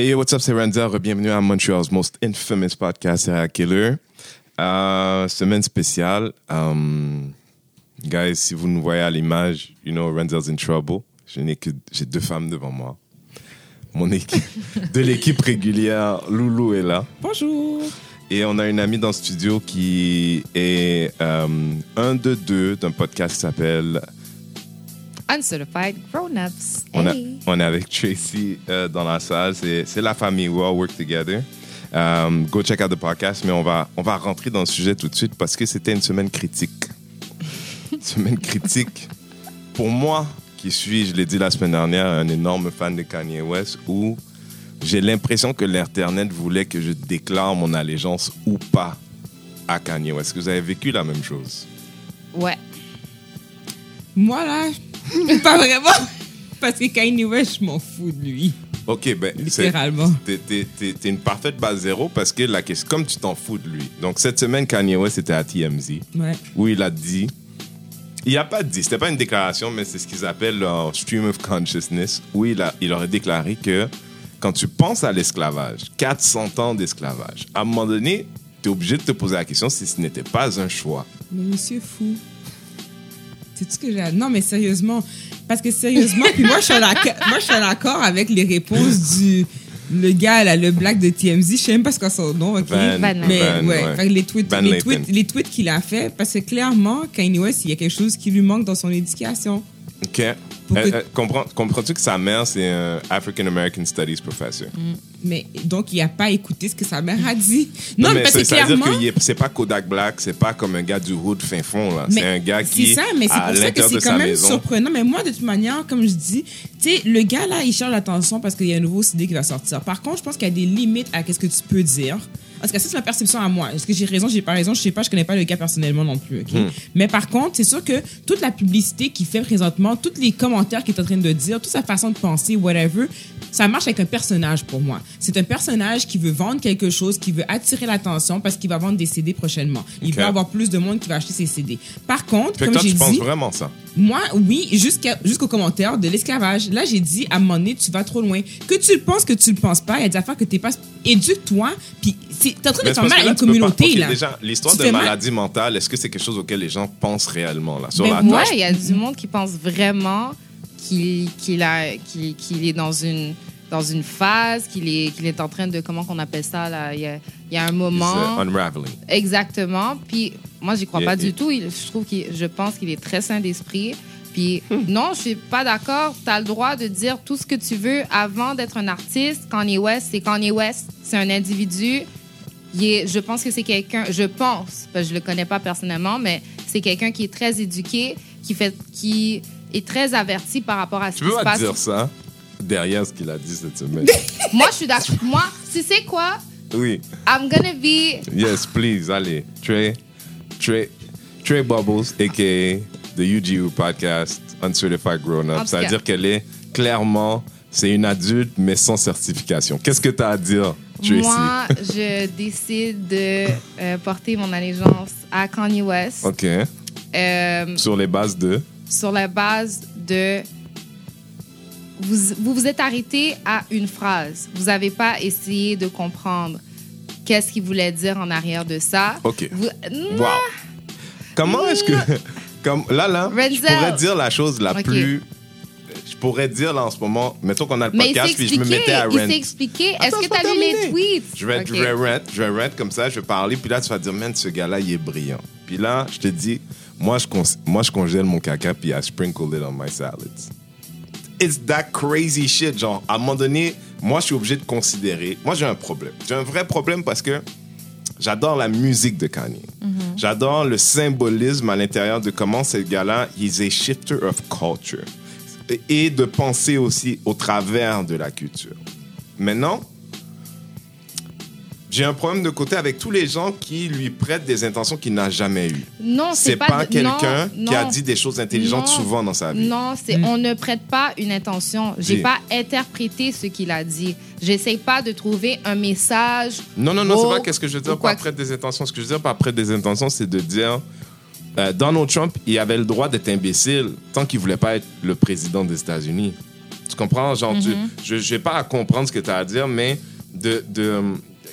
Hey, what's up, c'est Renzel. Bienvenue à Montreal's most infamous podcast, Serial Killer. Euh, semaine spéciale. Um, guys, si vous nous voyez à l'image, you know Renzel's in trouble. Je n'ai que j'ai deux femmes devant moi. Mon équipe, de l'équipe régulière, Loulou est là. Bonjour. Et on a une amie dans le studio qui est euh, un de deux d'un podcast qui s'appelle Uncertified Grown-Ups. On, a- Hey. on est avec Tracy euh, dans la salle. C'est c'est la famille. We all work together. Um, go check out the podcast. Mais on va, on va rentrer dans le sujet tout de suite parce que c'était une semaine critique. Une semaine critique. Pour moi, qui suis, je l'ai dit la semaine dernière, un énorme fan de Kanye West, où j'ai l'impression que l'Internet voulait que je déclare mon allégeance ou pas à Kanye West. Est-ce que vous avez vécu la même chose? Ouais. Moi, là, pas vraiment. Parce que Kanye West, je m'en fous de lui. OK, ben, Littéralement. T'es une parfaite base zéro parce que la question, comme tu t'en fous de lui. Donc, cette semaine, Kanye West était à TMZ Ouais. où il a dit. Il n'a pas dit, c'était pas une déclaration, mais c'est ce qu'ils appellent leur stream of consciousness, où il, a, il aurait déclaré que quand tu penses à l'esclavage, 400 ans d'esclavage, à un moment donné, tu es obligé de te poser la question si ce n'était pas un choix. Mais monsieur fou. C'est tout ce que j'ai. Non, mais sérieusement. Parce que sérieusement, puis moi, je suis d'accord- moi, je suis d'accord avec les réponses du. Le gars, là, le black de TMZ, je sais même pas ce qu'est son nom, ok? Van- Van mais Van, ouais, ouais. fait que les tweets, les tweets, les tweets qu'il a fait, parce que clairement, Kanye West, il y a quelque chose qui lui manque dans son éducation. OK. Euh, euh, comprends- Comprends-tu que sa mère, c'est un African American Studies professor? Mais donc, il a pas écouté ce que sa mère a dit. Non, mais ça, que ça veut clairement. dire que c'est pas Kodak Black, c'est pas comme un gars du hood fin fond là. Mais C'est un gars qui C'est ça, mais c'est pour ça que c'est quand même maison. surprenant. Mais moi, de toute manière, comme je dis, tu sais, le gars là, il cherche l'attention parce qu'il y a un nouveau CD qui va sortir. Par contre, je pense qu'il y a des limites à ce que tu peux dire. Parce que ça, c'est ma perception à moi. Est-ce que j'ai raison, j'ai pas raison, je sais pas, je connais pas le gars personnellement non plus. ok? Hmm. Mais par contre, c'est sûr que toute la publicité qu'il fait présentement, tous les commentaires qu'il est en train de dire, toute sa façon de penser, whatever, ça marche avec un personnage pour moi. C'est un personnage qui veut vendre quelque chose, qui veut attirer l'attention parce qu'il va vendre des CD prochainement. Il Ok. va avoir plus de monde qui va acheter ses CD. Par contre, Fait comme j'ai tu penses dit, vraiment ça? Moi, oui, jusqu'à, jusqu'au commentaire de l'esclavage. Là, j'ai dit, à un moment donné, tu vas trop loin. Que tu le penses, que tu le penses pas, il y a des affaires que t'es pas... Éduque-toi, puis c'est- t'es en train de Mais faire mal à une tu pas- communauté, ok, là. Déjà, l'histoire Tu de mal- maladie mentale, est-ce que c'est quelque chose auquel les gens pensent réellement là? Sur Ben, la? Ouais, il y a du monde qui pense vraiment qu'il qu'il a- qu'il- qu'il est dans une dans une phase, qu'il est, qu'il est en train de, comment qu'on appelle ça, là, il y a, il y a un It's, moment. uh, unraveling. Exactement. Puis moi, j'y crois pas du tout. Il- je trouve qu'il, je pense qu'il est très sain d'esprit. Puis Hmm. non, je suis pas d'accord. Tu as le droit de dire tout ce que tu veux avant d'être un artiste. Kanye West, c'est Kanye West. C'est un individu. Il est, je pense que c'est quelqu'un, je pense, parce que je le connais pas personnellement, mais c'est quelqu'un qui est très éduqué, qui fait, qui est très averti par rapport à ce Tu qui se pas passe. dire ça? Derrière ce qu'il a dit cette semaine? Moi, je suis d'accord. Moi, tu sais quoi? oui. I'm gonna be Yes, please, allez. Trey, Trey, Trey Bubbles, a.k.a. the UGU podcast, Uncertified Grown Up. tout Ça veut cas. dire qu'elle est clairement, c'est une adulte, mais sans certification. Qu'est-ce que tu as à dire, Tracy? Moi, je décide de euh, porter mon allégeance à Kanye West OK. euh, Sur les bases de... sur la base de. Vous, vous vous êtes arrêté à une phrase. Vous n'avez pas essayé de comprendre qu'est-ce qu'il voulait dire en arrière de ça. OK. Vous- Wow. Comment est-ce que... Comme, là, là, je pourrais dire la chose la plus... Je pourrais dire là en ce moment, mettons qu'on a le il podcast, puis je me mettais à Il rent. s'est expliqué. Est-ce que c'est tu as pas lu les tweets? Je vais, Ok. je vais rent, je vais rent comme ça, je vais parler, puis là, tu vas dire, man, ce gars-là, il est brillant. Puis là, je te dis, moi, je, moi, je congèle mon caca, puis I sprinkle it on my salads. It's that crazy shit. Genre, à un moment donné, moi, je suis obligé de considérer. Moi, j'ai un problème. J'ai un vrai problème parce que j'adore la musique de Kanye. J'adore le symbolisme à l'intérieur de comment ce gars-là, il est shifter of culture. Et de penser aussi au travers de la culture. Maintenant, j'ai un problème de côté avec tous les gens qui lui prêtent des intentions qu'il n'a jamais eues. Non, C'est pas, de- quelqu'un qui a dit des choses intelligentes Non. souvent dans sa vie. Non, c'est on ne prête pas une intention. J'ai Dis. pas interprété ce qu'il a dit. J'essaie pas de trouver un message. Non, non, non, c'est pas qu'est-ce que je veux dire par prête des intentions. Ce que je veux dire par prête des intentions, c'est de dire euh, Donald Trump, il avait le droit d'être imbécile tant qu'il voulait pas être le président des États-Unis. Tu comprends? Genre, tu- Mm-hmm. je n'ai pas à comprendre ce que tu as à dire, mais de, de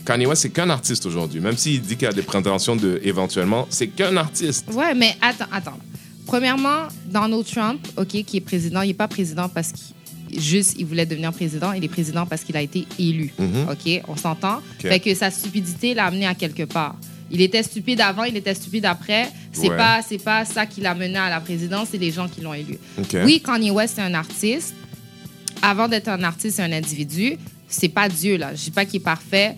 Kanye West, c'est qu'un artiste aujourd'hui. Même s'il dit qu'il a des prétentions de éventuellement, c'est qu'un artiste. Ouais, mais attends, attends. Premièrement, Donald Trump, OK, qui est président, il n'est pas président parce qu'il juste il voulait devenir président, il est président parce qu'il a été élu. Mhm. OK, on s'entend? Fait que sa stupidité l'a amené à quelque part. Il était stupide avant, il était stupide après. C'est Ouais. pas c'est pas ça qui l'a mené à la présidence, c'est les gens qui l'ont élu. Oui, Kanye West est un artiste. Avant d'être un artiste, c'est un individu. C'est pas Dieu là. Je dis pas qu'il est parfait.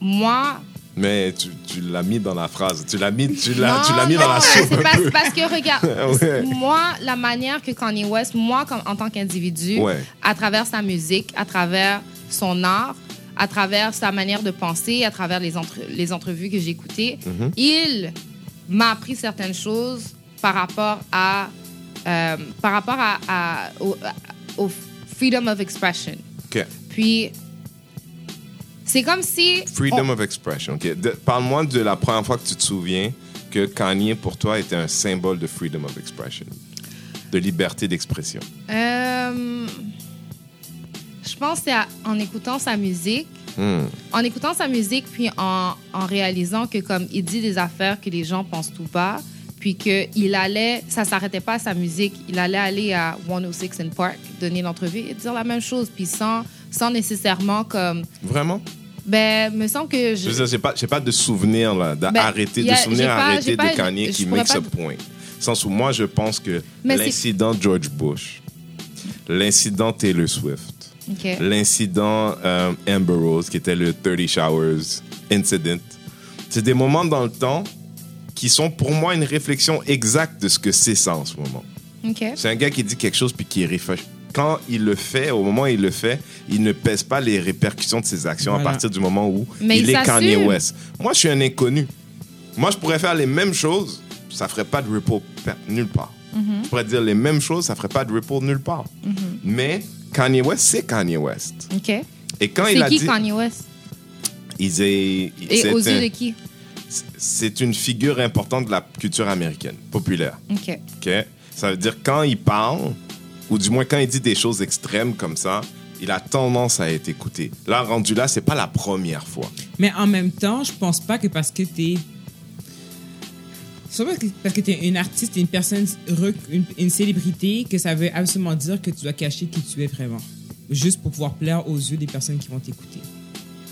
Moi, Mais tu, tu l'as mis dans la phrase. Tu l'as mis, tu l'as, tu l'as mis dans la soupe C'est parce, que, regarde, Ouais. moi, la manière que Kanye West, moi, comme, en tant qu'individu, Ouais. à travers sa musique, à travers son art, à travers sa manière de penser, à travers les, entre- les entrevues que j'ai écoutées, Mhm. il m'a appris certaines choses par rapport à, euh, par rapport à, à- au, à- au freedom of expression. OK. Puis, c'est comme si... Freedom of expression. Parle-moi de la première fois que tu te souviens que Kanye, pour toi, était un symbole de freedom of expression, de liberté d'expression. Euh, je pense que c'est en écoutant sa musique, Hmm. en écoutant sa musique, puis en, en réalisant que comme il dit des affaires que les gens pensent tout bas, puis que il allait, ça s'arrêtait pas à sa musique, il allait aller à 106 in Park, donner l'entrevue et dire la même chose, puis sans, sans nécessairement comme, Vraiment? Ben, me semble que Je je, j'ai pas, j'ai pas de souvenir, là, d'arrêter, Ben, de souvenir pas- arrêté pas- de Kanye qui pas- a point. Sens où moi, je pense que l'incident George Bush, l'incident Taylor Swift, l'incident euh, Amber Rose, qui était le 30 Showers Incident, c'est des moments dans le temps qui sont pour moi une réflexion exacte de ce que c'est ça en ce moment. C'est un gars qui dit quelque chose puis qui réfléchit. Quand il le fait, au moment où il le fait, il ne pèse pas les répercussions de ses actions Voilà. à partir du moment où Mais il, il est Kanye. West. Moi, je suis un inconnu. Moi, je pourrais faire les mêmes choses, ça ferait pas de ripple per- nulle part. Mm-hmm. Je pourrais dire les mêmes choses, ça ferait pas de ripple nulle part. Mais Kanye West, c'est Kanye West. ok. Et quand il C'est a qui dit, Kanye West? Il est, il- Et c'est aux yeux un- de qui? C'est une figure importante de la culture américaine, populaire. Ok. OK? Ça veut dire quand il parle, ou du moins quand il dit des choses extrêmes comme ça, il a tendance à être écouté. Là, rendu là, c'est pas la première fois. Mais en même temps, je pense pas que parce que t'es. C'est pas parce que, que t'es une artiste, une personne, une, une célébrité, que ça veut absolument dire que tu dois cacher qui tu es vraiment. Juste pour pouvoir plaire aux yeux des personnes qui vont t'écouter.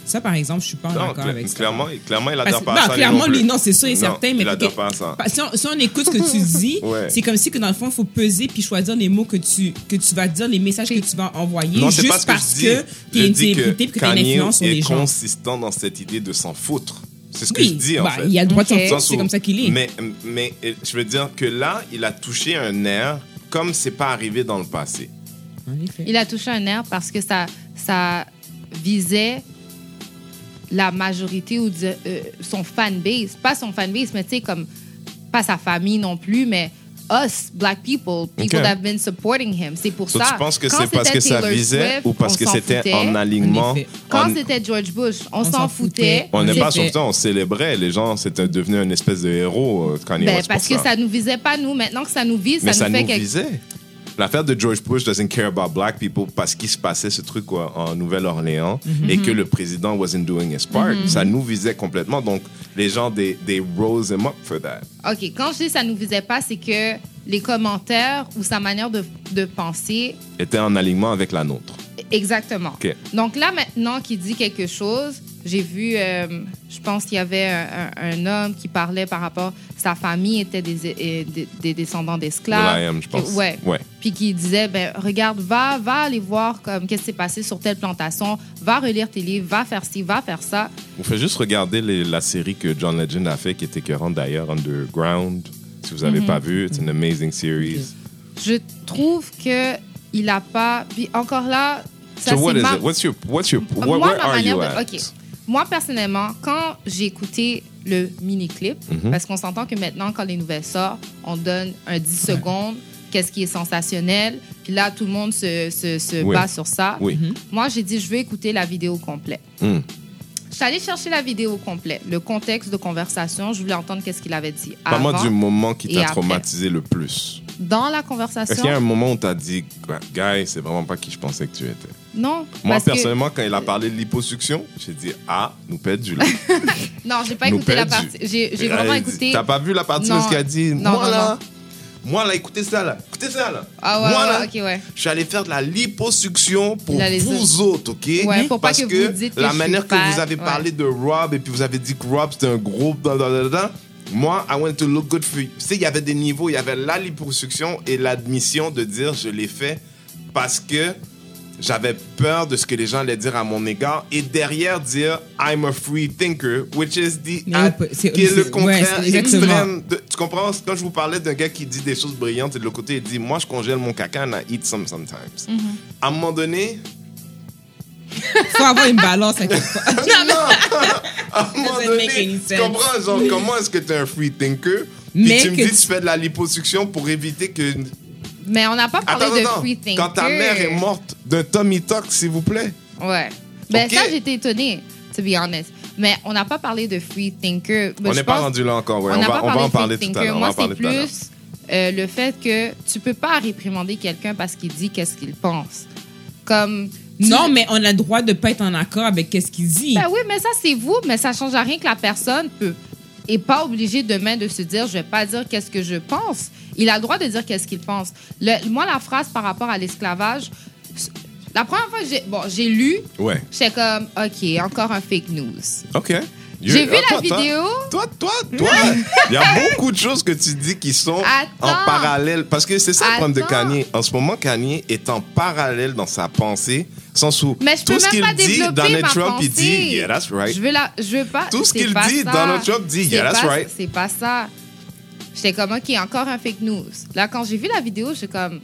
Ça, par exemple, je suis pas Non, d'accord avec ça. clairement, clairement, il adore pas ça. clairement, lui, non, c'est sûr et Non, certain. Mais il adore que- pas ça. Pa- Si on, si on écoute ce que tu dis, Ouais. c'est comme si que dans le fond, il faut peser puis choisir les mots que tu, que tu vas dire, les messages que tu vas envoyer, Non, c'est juste parce que tu es une célébrité et que tu as une Kanye influence sur est les gens. consistant dans cette idée de s'en foutre. C'est ce que Oui, je dis, en bah, fait. il a le droit de Ok. s'en foutre, c'est comme ça qu'il est. Mais, mais je veux dire que là, il a touché un air comme c'est pas arrivé dans le passé. En effet. Il a touché un nerf parce que ça, ça visait la majorité ou de- euh, son fanbase. Pas son fanbase, mais tu sais, comme pas sa famille non plus, mais us, black people, people Ok. that have been supporting him. C'est pour So, ça. tu penses que Quand c'est parce c'était que ça Taylor visait Swift, ou parce que c'était en alignement? Quand c'était George Bush, on, On s'en foutait. foutait. On n'est pas sur ça, on célébrait. Les gens, c'était devenu une espèce de héros, euh, Kanye Ben, West, parce pour que ça nous visait pas, nous. Maintenant que ça nous vise, Mais ça, ça nous fait nous quelque visait. L'affaire de George Bush doesn't care about black people parce qu'il se passait ce truc quoi, en Nouvelle-Orléans Mhm. et que le président wasn't doing his part. Ça nous visait complètement. Donc, les gens, they, they rose him up for that. OK, quand je dis ça nous visait pas, c'est que les commentaires ou sa manière de, de penser, Était en alignement avec la nôtre. exactement. OK. Donc là, maintenant qu'il dit quelque chose, j'ai vu, euh, je pense qu'il y avait un, homme qui parlait par rapport, sa famille était des, des, des descendants d'esclaves. Will.i.am, je pense. Ouais. Ouais. Puis qui disait, ben regarde, va, va aller voir comme qu'est-ce qui s'est passé sur telle plantation, va relire tes livres, va faire ci, va faire ça. Vous faites juste regarder les- la série que John Legend a fait, qui était écœurante d'ailleurs, Underground. Si vous n'avez Mhm. pas vu, c'est une amazing series. Je trouve que il a pas. Puis encore là, ça so what is it? What's your, what's your, where, Moi, where ma are you de- at? Moi, personnellement, quand j'ai écouté le mini-clip, Mhm. parce qu'on s'entend que maintenant, quand les nouvelles sortent, on donne un 10 secondes, qu'est-ce qui est sensationnel, puis là, tout le monde se, se, se Oui. bat sur ça. Oui. Moi, j'ai dit, je veux écouter la vidéo complète. Hmm. Je suis allée chercher la vidéo complète, le contexte de conversation, je voulais entendre qu'est-ce qu'il avait dit Parle-moi du moment qui t'a après. traumatisé le plus. dans la Est-ce qu'il y a un conversation. moment où tu as dit, Guy, c'est vraiment pas qui je pensais que tu étais? Non. Moi, parce que- personnellement, quand il a parlé de liposuction, j'ai dit, ah, nous perdu là. Non, j'ai pas Nous écouté la partie. J'ai j'ai vraiment Il dit- écouté. T'as pas vu la partie Non. où ce qu'il a dit Non, Moi non, là, moi là, écoutez ça là, écoutez ça là. Ah ouais, moi ouais, là, ok, ouais. je suis allé faire de la liposuction pour Il vous autres, ok? Ouais, pour pas que que, vous dites que la manière que vous avez parlé de Rob et puis vous avez dit que Rob c'était un da, moi, I want to look good for you. Tu sais, il y avait des niveaux, il y avait la liposuction et l'admission de dire je l'ai fait parce que j'avais peur de ce que les gens allaient dire à mon égard et derrière dire I'm a free thinker, which is the qui est le contraire ouais, extrême. de- tu comprends? Quand je vous parlais d'un gars qui dit des choses brillantes et de l'autre côté il dit moi je congèle mon caca and I eat some sometimes. Mm-hmm. À un moment donné, Faut avoir une balance à quelque part. à un moment donné, tu comprends? Genre comment est-ce que tu es un free thinker? Mais tu me dis tu- tu fais de la liposuction pour éviter que Mais on n'a pas parlé Attends, de attends. free thinker. Quand ta mère est morte d'un Tommy Talk, s'il vous plaît. Ouais. Ben, ça, j'étais étonnée, to be honest. Mais on n'a pas parlé de free thinker. Ben, on n'est pas rendu là encore. Ouais. on On, n'a va, pas on va parlé en de parler free tout à thinker. l'heure. On Moi, va en c'est parler tout à l'heure. plus euh, le fait que tu peux pas réprimander quelqu'un parce qu'il dit qu'est-ce qu'il pense. Comme. Non, mais on a le droit de pas être en accord avec qu'est-ce qu'il dit. Ben oui, mais ça, c'est vous, mais ça change à rien que la personne peut est pas obligée demain de se dire je vais pas dire qu'est-ce que je pense. Il a le droit de dire qu'est-ce qu'il pense. Le- moi, la phrase par rapport à l'esclavage, la première fois que j'ai bon, j'ai lu, Ouais. j'étais comme OK, encore un fake news. OK. J'ai vu ah, la toi, vidéo. Toi, toi, toi, il y a beaucoup de choses que tu dis qui sont en parallèle. Parce que c'est ça le problème de. Kanye. En ce moment, Kanye est en parallèle dans sa pensée, sans où Mais je peux tout ce même qu'il pas dit, Donald Trump, pensée. il dit, yeah, that's right. Je veux la, je veux pas. Tout ce qu'il dit, ça. Donald Trump dit, yeah, that's pas- right. C'est pas ça. J'étais comme ok, encore un fake news. Là, quand j'ai vu la vidéo, j'étais comme,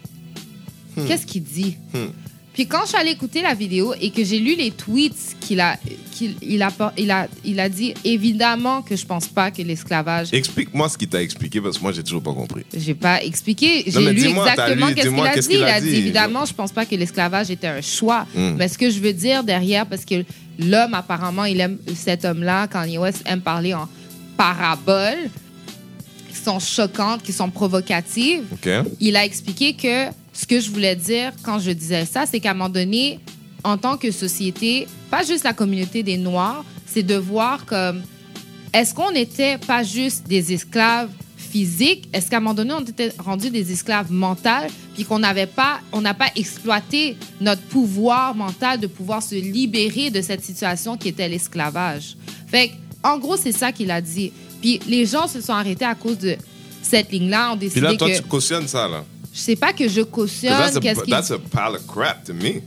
Hmm. qu'est-ce qu'il dit? Hmm. Puis quand je suis allée écouter la vidéo et que j'ai lu les tweets qu'il a, qu'il il a, il a, il a dit, évidemment que je pense pas que l'esclavage. Explique-moi ce qu'il t'a expliqué, parce que moi, j'ai toujours pas compris. J'ai pas expliqué. Non, J'ai mais lu exactement lu, qu'est-ce qu'il a dit. Il a dit, évidemment, je pense pas que l'esclavage était un choix. Mm. Mais ce que je veux dire derrière, parce que l'homme, apparemment, il aime cet homme-là, Kanye West aime parler en paraboles qui sont choquantes, qui sont provocatives. Il a expliqué que ce que je voulais dire quand je disais ça, c'est qu'à un moment donné, en tant que société, pas juste la communauté des Noirs, c'est de voir comme est-ce qu'on n'était pas juste des esclaves physiques? Est-ce qu'à un moment donné, on était rendus des esclaves mentaux, puis qu'on n'avait pas, on n'a pas exploité notre pouvoir mental de pouvoir se libérer de cette situation qui était l'esclavage? Fait en gros, c'est ça qu'il a dit. Puis les gens se sont arrêtés à cause de cette ligne-là, Puis décidé là, toi, que tu cautionnes ça, là. je sais pas que je cautionne, That's a, qu'est-ce that's a pile of crap to me.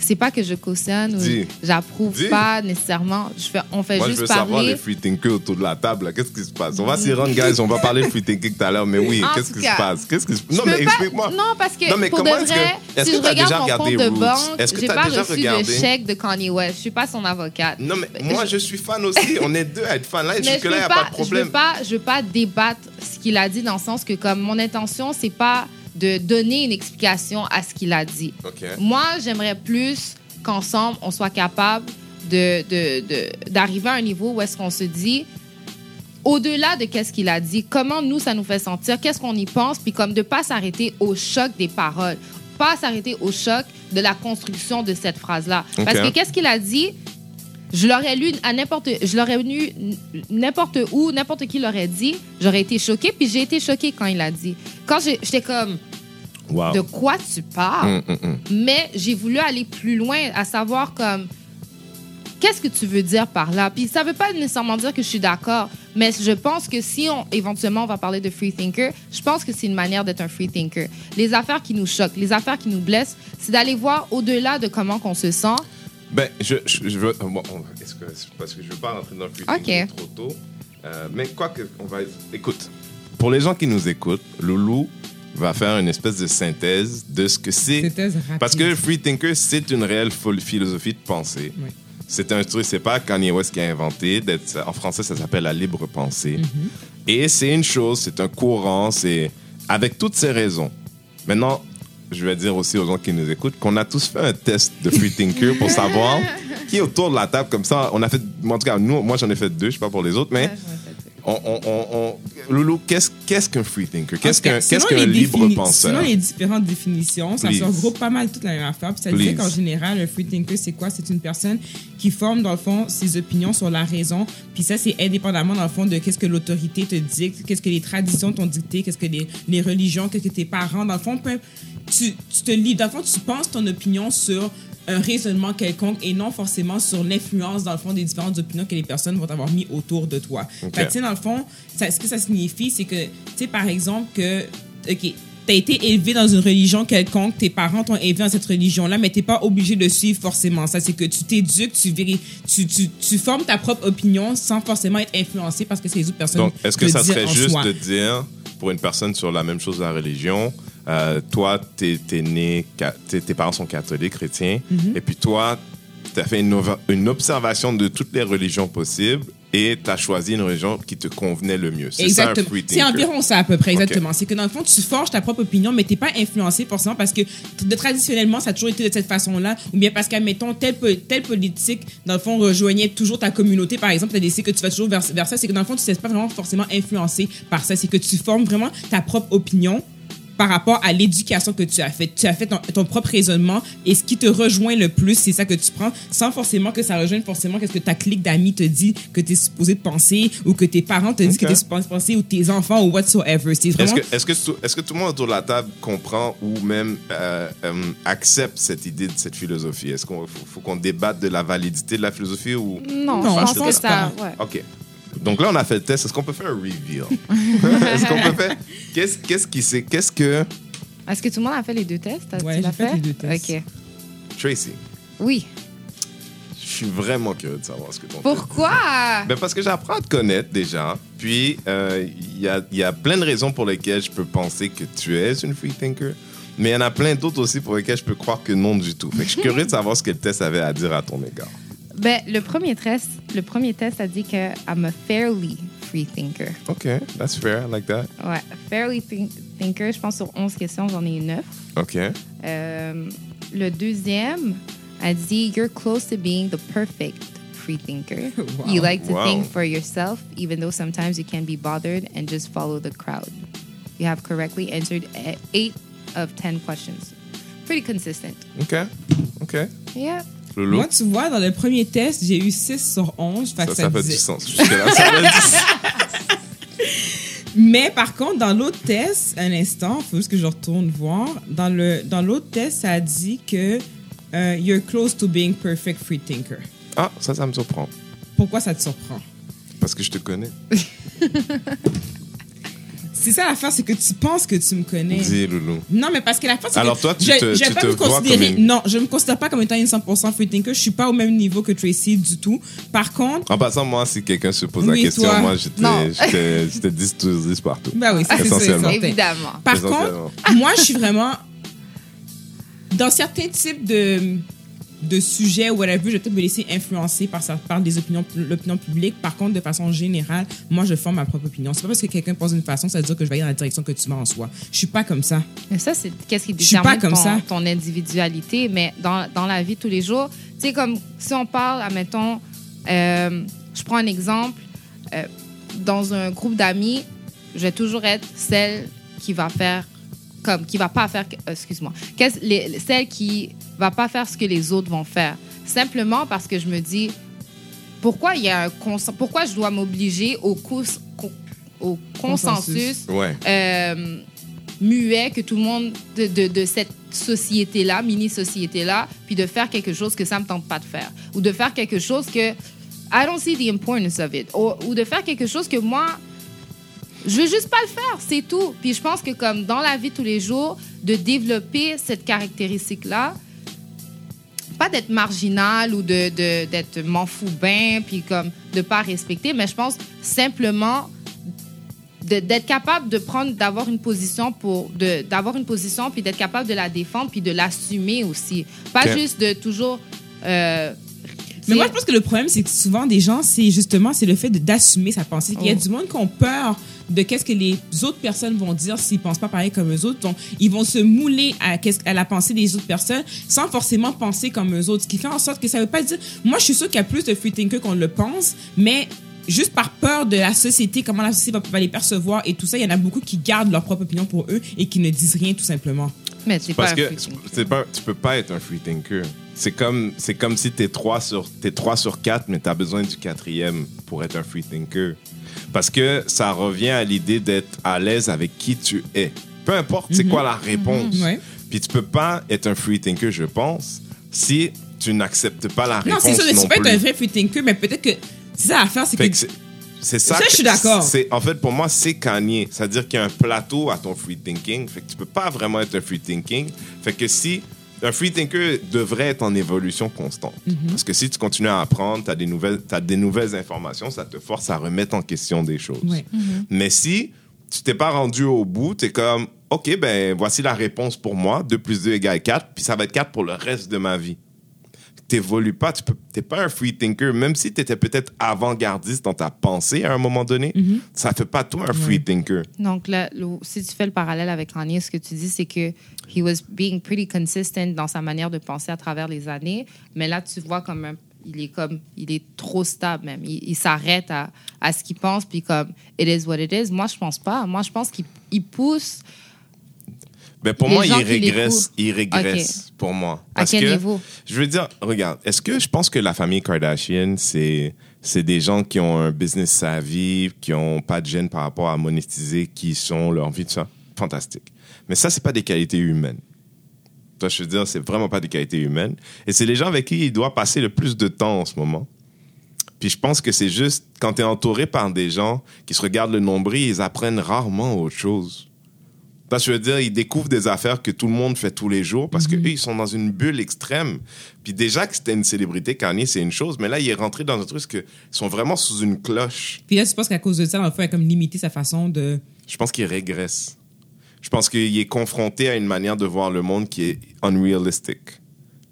C'est pas que je cautionne ou j'approuve pas nécessairement. Je fais, on fait Moi, je juste veux savoir parler. les free thinkers autour de la table. Qu'est-ce qui se passe? On va s'y rendre, guys. On va parler de free thinking tout à l'heure. Mais oui, qu'est-ce qui se passe? Qu'est-ce qui se... Je Non, mais explique-moi. Non, parce que Non, mais pour de comment est-ce que- vrai, est-ce si que je regarde déjà mon compte de banque, que j'ai pas déjà reçu regardé? de chèque de Kanye West. Je suis pas son avocate. Non, mais moi, je suis fan aussi. On est deux à être fans. Là, je jusque-là, il n'y a pas, de je problème. veux pas, je veux pas débattre ce qu'il a dit dans le sens que comme mon intention, c'est pas de donner une explication à ce qu'il a dit. Moi, j'aimerais plus qu'ensemble, on soit capable de, de- de- d'arriver à un niveau où est-ce qu'on se dit, au-delà de qu'est-ce qu'il a dit, comment nous, ça nous fait sentir, qu'est-ce qu'on y pense, puis comme de pas s'arrêter au choc des paroles, pas s'arrêter au choc de la construction de cette phrase-là. Parce que qu'est-ce qu'il a dit? Je l'aurais lu à n'importe, je l'aurais lu n'importe où, n'importe qui l'aurait dit, j'aurais été choquée, puis j'ai été choquée quand il l'a dit. Quand j'étais comme, Wow. de quoi tu parles? Hum, hum, hum. mais j'ai voulu aller plus loin, à savoir comme qu'est-ce que tu veux dire par là? Puis ça veut pas nécessairement dire que je suis d'accord, mais je pense que si on éventuellement on va parler de free thinker, je pense que c'est une manière d'être un free thinker. Les affaires qui nous choquent, les affaires qui nous blessent, c'est d'aller voir au-delà de comment qu'on se sent. Ben, je, je, je veux. Bon, on- est-ce que, parce que je veux pas rentrer dans le free Ok. thinking trop tôt. Euh, mais quoi que. On va, écoute, pour les gens qui nous écoutent, Loulou va faire une espèce de synthèse de ce que c'est. Synthèse rapide. Parce que le free thinker, c'est une réelle philosophie de pensée. Oui. C'est un truc, c'est pas Kanye West qui a inventé. d'être- En français, ça s'appelle la libre pensée. Mm-hmm. Et c'est une chose, c'est un courant, c'est avec toutes ces raisons. Maintenant, je vais dire aussi aux gens qui nous écoutent qu'on a tous fait un test de free thinker pour savoir qui est autour de la table comme ça. On a fait, en tout cas, nous, moi j'en ai fait deux, je sais pas pour les autres, mais on, on, on, on- Loulou, qu'est-ce qu'est-ce qu'un free thinker? Qu'est-ce qu'un libre penseur? Selon les différentes définitions, ça Please. se regroupe pas mal toute la même affaire. Puis ça dit qu'en général, un free thinker, c'est quoi? C'est une personne qui forme, dans le fond, ses opinions sur la raison. Puis ça, c'est indépendamment, dans le fond, de qu'est-ce que l'autorité te dit, qu'est-ce que les traditions t'ont dicté, qu'est-ce que les, les religions, qu'est-ce que tes parents, dans le fond, peu- tu, tu te lis, dans le fond, tu penses ton opinion sur un raisonnement quelconque et non forcément sur l'influence, dans le fond, des différentes opinions que les personnes vont avoir mis autour de toi. Ok. Fait que, dans le fond, ça- ce que ça signifie, c'est que, tu sais, par exemple, que, OK, t'as été élevé dans une religion quelconque, tes parents t'ont élevé dans cette religion-là, mais t'es pas obligé de suivre forcément ça. C'est que tu t'éduques, tu, tu, tu, tu formes ta propre opinion sans forcément être influencé parce que c'est les autres personnes Donc, est-ce que ça serait juste soi. de dire, pour une personne sur la même chose de la religion, euh, toi, t'es es né, t'es- parents sont catholiques, chrétiens, Mm-hmm. et puis toi, tu as fait une, observation de toutes les religions possibles et tu as choisi une religion qui te convenait le mieux. C'est ça C'est environ ça à peu près, exactement. C'est que dans le fond, tu forges ta propre opinion, mais t'es pas influencé forcément parce que de traditionnellement, ça a toujours été de cette façon-là, ou bien parce qu'admettons, telle, telle politique, dans le fond, rejoignait toujours ta communauté, par exemple, tu as décidé que tu vas toujours vers, vers ça, c'est que dans le fond, tu ne pas vraiment forcément influencé par ça. C'est que tu formes vraiment ta propre opinion par rapport à l'éducation que tu as faite. Tu as fait ton, ton propre raisonnement et ce qui te rejoint le plus, c'est ça que tu prends, sans forcément que ça rejoigne forcément qu'est-ce que ta clique d'amis te dit que tu es supposé de penser ou que tes parents te disent que tu es supposé de penser ou tes enfants ou whatsoever. C'est Est-ce vraiment... que, est-ce, que tout, est-ce que tout le monde autour de la table comprend ou même euh, euh, accepte cette idée de cette philosophie? Est-ce qu'il faut, faut qu'on débatte de la validité de la philosophie ou... Non, Non, je pense je que pense ça. ouais. OK. Donc là, on a fait le test. Est-ce qu'on peut faire un reveal? Est-ce qu'on peut faire... Qu'est-ce, qu'est-ce qui c'est... Qu'est-ce que... Est-ce que tout le monde a fait les deux tests? Ouais, l'as j'ai fait les deux tests. OK. Tracy, Oui. je suis vraiment curieux de savoir ce que tu Pourquoi? Ben parce que j'apprends à te connaître déjà. Puis, euh, il y, a, il y a plein de raisons pour lesquelles je peux penser que tu es une free thinker. Mais il y en a plein d'autres aussi pour lesquelles je peux croire que non du tout. Fait que je suis curieux de savoir ce que le test avait à dire à ton égard. Ben, le premier test, le premier test a dit que I'm a fairly free thinker. OK, that's fair. I like that. Ouais, fairly think- thinker, je pense sur 11 questions, j'en ai eu 9. OK. Euh, le deuxième a dit You're close to being the perfect free thinker. Wow. You like to Wow. think for yourself, even though sometimes you can be bothered and just follow the crowd. You have correctly answered e- eight of 10 questions. Pretty consistent. OK. OK. Yeah. Moi, tu vois, dans le premier test, j'ai eu 6 sur 11. Fait que ça, ça, fait du sens. Jusque-là, ça fait du sens. Mais par contre, dans l'autre test, un instant, il faut juste que je retourne voir. Dans le dans l'autre test, ça a dit que euh, you're close to being perfect free thinker. Ah, ça, ça me surprend. Pourquoi ça te surprend? Parce que je te connais. C'est ça l'affaire, c'est que tu penses que tu me connais. Dis, Loulou. Non, mais parce que la c'est Alors que toi, tu je, te- je tu pas te me vois considérer. comme une- Non, je me considère pas comme étant une 100% free thinker. Je suis pas au même niveau que Tracy du tout. Par contre, En passant, moi, si quelqu'un se pose Oui, la question, toi. moi, j'étais Non. j'étais- j'étais 10 sur 10 partout. bah oui, ça, c'est ça, Essentiellement. certain. Évidemment. Par Essentiellement. contre, moi, je suis vraiment. Dans certains types de, de sujets ou whatever, je vais peut-être me laisser influencer par, par des opinions, l'opinion publique. Par contre, de façon générale, moi, je forme ma propre opinion. C'est pas parce que quelqu'un pense d'une façon, ça veut dire que je vais aller dans la direction que tu vas en soi. Je suis pas comme ça. Mais ça, c'est qu'est-ce qui Je suis pas détermine comme ton, ça. ton individualité. Mais dans, dans la vie tous les jours, tu sais, comme si on parle, admettons, euh, je prends un exemple, euh, dans un groupe d'amis, je vais toujours être celle qui va faire comme qui va pas faire euh, excuse-moi qu'est-ce- les- celle qui va pas faire ce que les autres vont faire simplement parce que je me dis pourquoi il y a un cons- pourquoi je dois m'obliger au, cous- co- au consensus, Consensus. Ouais. euh, muet que tout le monde de, de, de cette société-là, mini-société-là, puis de faire quelque chose que ça me tente pas de faire. Ou de faire quelque chose que I don't see the importance of it. Ou, ou de faire quelque chose que moi, je veux juste pas le faire, c'est tout. Puis je pense que comme dans la vie tous les jours, de développer cette caractéristique-là, pas d'être marginal ou de de- d'être m'en fous bien, puis comme de pas respecter, mais je pense simplement de- d'être capable de prendre, d'avoir une position pour, de- d'avoir une position, puis d'être capable de la défendre, puis de l'assumer aussi. Pas juste de toujours. euh, Mais moi, je pense que le problème, c'est que souvent, des gens, c'est justement, c'est le fait de- d'assumer sa pensée. Il y a Oh. du monde qui ont peur de qu'est-ce que les autres personnes vont dire s'ils pensent pas pareil comme eux autres. Donc, ils vont se mouler à, qu'est-ce- à la pensée des autres personnes sans forcément penser comme eux autres. Ce qui fait en sorte que ça veut pas dire... Moi, je suis sûre qu'il y a plus de free thinkers qu'on le pense, mais juste par peur de la société, comment la société va, les percevoir et tout ça, il y en a beaucoup qui gardent leur propre opinion pour eux et qui ne disent rien tout simplement. Mais c'est pas Parce un que free thinker. c'est pas, tu peux pas être un free thinker. C'est comme, c'est comme si t'es 3 sur, t'es 3 sur 4, mais t'as besoin du quatrième pour être un free thinker. Parce que ça revient à l'idée d'être à l'aise avec qui tu es. Peu importe c'est quoi la réponse. Ouais. Puis tu peux pas être un free thinker, je pense, si tu n'acceptes pas la Non, réponse c'est ça, non tu peux être un vrai free thinker, mais peut-être que c'est ça à faire, c'est que. que c'est- ça. Ça, que- je suis d'accord. En fait, pour moi, c'est Kanye. C'est-à-dire qu'il y a un plateau à ton free thinking. Fait que tu peux pas vraiment être un free thinking. Fait que si un free thinker devrait être en évolution constante. Mm-hmm. Parce que si tu continues à apprendre, tu as, des nouvelles- t'as des nouvelles informations, ça te force à remettre en question des choses. Ouais. Mais si tu t'es pas rendu au bout, tu es comme, OK, ben voici la réponse pour moi. 2 plus 2 égale 4, puis ça va être 4 pour le reste de ma vie. T'évolues pas, tu n'es pas un free thinker, même si tu étais peut-être avant-gardiste dans ta pensée à un moment donné, ça fait pas toi un free thinker. Donc, là, si tu fais le parallèle avec Kanye, ce que tu dis, c'est que he was being pretty consistent dans sa manière de penser à travers les années. Mais là, tu vois comme un- il est comme il est trop stable même. Il, il s'arrête à, à ce qu'il pense puis comme it is what it is. Moi, je pense pas. Moi, je pense qu'il il pousse. Ben pour Les moi, il régresse, il régresse pour moi. À quel que, niveau? Je veux dire, regarde, est-ce que je pense que la famille Kardashian, c'est c'est des gens qui ont un business savvy, qui ont pas de gêne par rapport à monétiser qui sont, leur vie, tout ça? Fantastique. Mais ça, c'est pas des qualités humaines. Toi, je veux dire, c'est vraiment pas des qualités humaines. Et c'est les gens avec qui il doit passer le plus de temps en ce moment. Puis je pense que c'est juste quand tu es entouré par des gens qui se regardent le nombril, ils apprennent rarement autre chose. Parce que je veux dire, ils découvrent des affaires que tout le monde fait tous les jours parce que eux, ils sont dans une bulle extrême. Puis déjà que c'était une célébrité, Kanye, c'est une chose, mais là, il est rentré dans un truc qu'ils sont vraiment sous une cloche. Puis là, tu penses qu'à cause de ça, dans le fond, il a comme limité sa façon de. Je pense qu'il régresse. Je pense qu'il est confronté à une manière de voir le monde qui est unrealistic.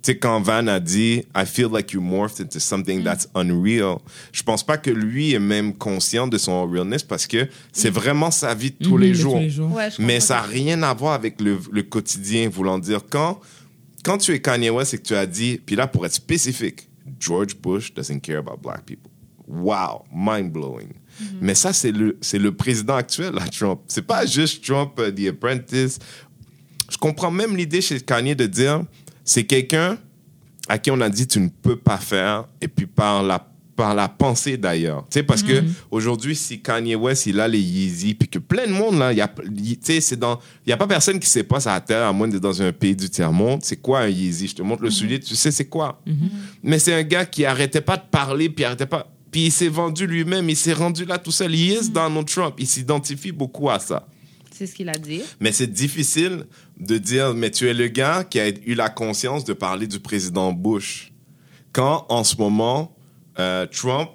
Tu sais, quand Van a dit I feel like you morphed into something that's unreal, je pense pas que lui est même conscient de son realness parce que c'est vraiment sa vie de tous Mhm, les de jours. tous les jours. Ouais, Mais ça n'a rien à voir avec le, le quotidien, voulant dire quand, quand tu es Kanye West et que tu as dit, puis là pour être spécifique, George Bush doesn't care about black people. Wow, mind blowing. Mais ça c'est le le président actuel, là, Trump. C'est pas juste Trump, euh, The Apprentice. Je comprends même l'idée chez Kanye de dire, c'est quelqu'un à qui on a dit tu ne peux pas faire, et puis par la par la pensée d'ailleurs. Tu sais, parce que aujourd'hui, si Kanye West, il a les Yeezy, puis que plein de monde, là, il y a, il- tu sais, c'est dans, il y a pas personne qui sait pas ça à terre, à moins d'être dans un pays du tiers-monde. C'est quoi un Yeezy? Je te montre le soulier, tu sais c'est quoi? Mais c'est un gars qui arrêtait pas de parler, puis arrêtait pas. Puis il s'est vendu lui-même, il s'est rendu là tout seul. Il est Donald Trump, il s'identifie beaucoup à ça. C'est ce qu'il a dit. Mais c'est difficile de dire, mais tu es le gars qui a eu la conscience de parler du président Bush. Quand, en ce moment, euh, Trump,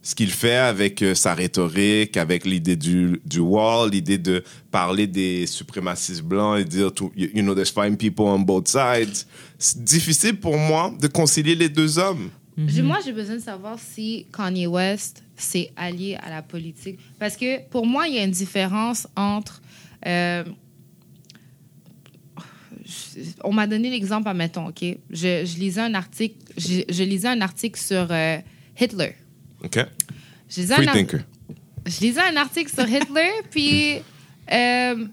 ce qu'il fait avec euh, sa rhétorique, avec l'idée du, du wall, l'idée de parler des suprémacistes blancs et dire, tout- you know, there's fine people on both sides, c'est difficile pour moi de concilier les deux hommes. Moi, j'ai besoin de savoir si Kanye West s'est allié à la politique. Parce que pour moi, il y a une différence entre. euh, on m'a donné l'exemple, admettons, OK? Je, je lisais un article, je, je lisais un article sur euh, Hitler. OK? Je lisais, Free un thinker. je lisais un article sur Hitler, puis euh,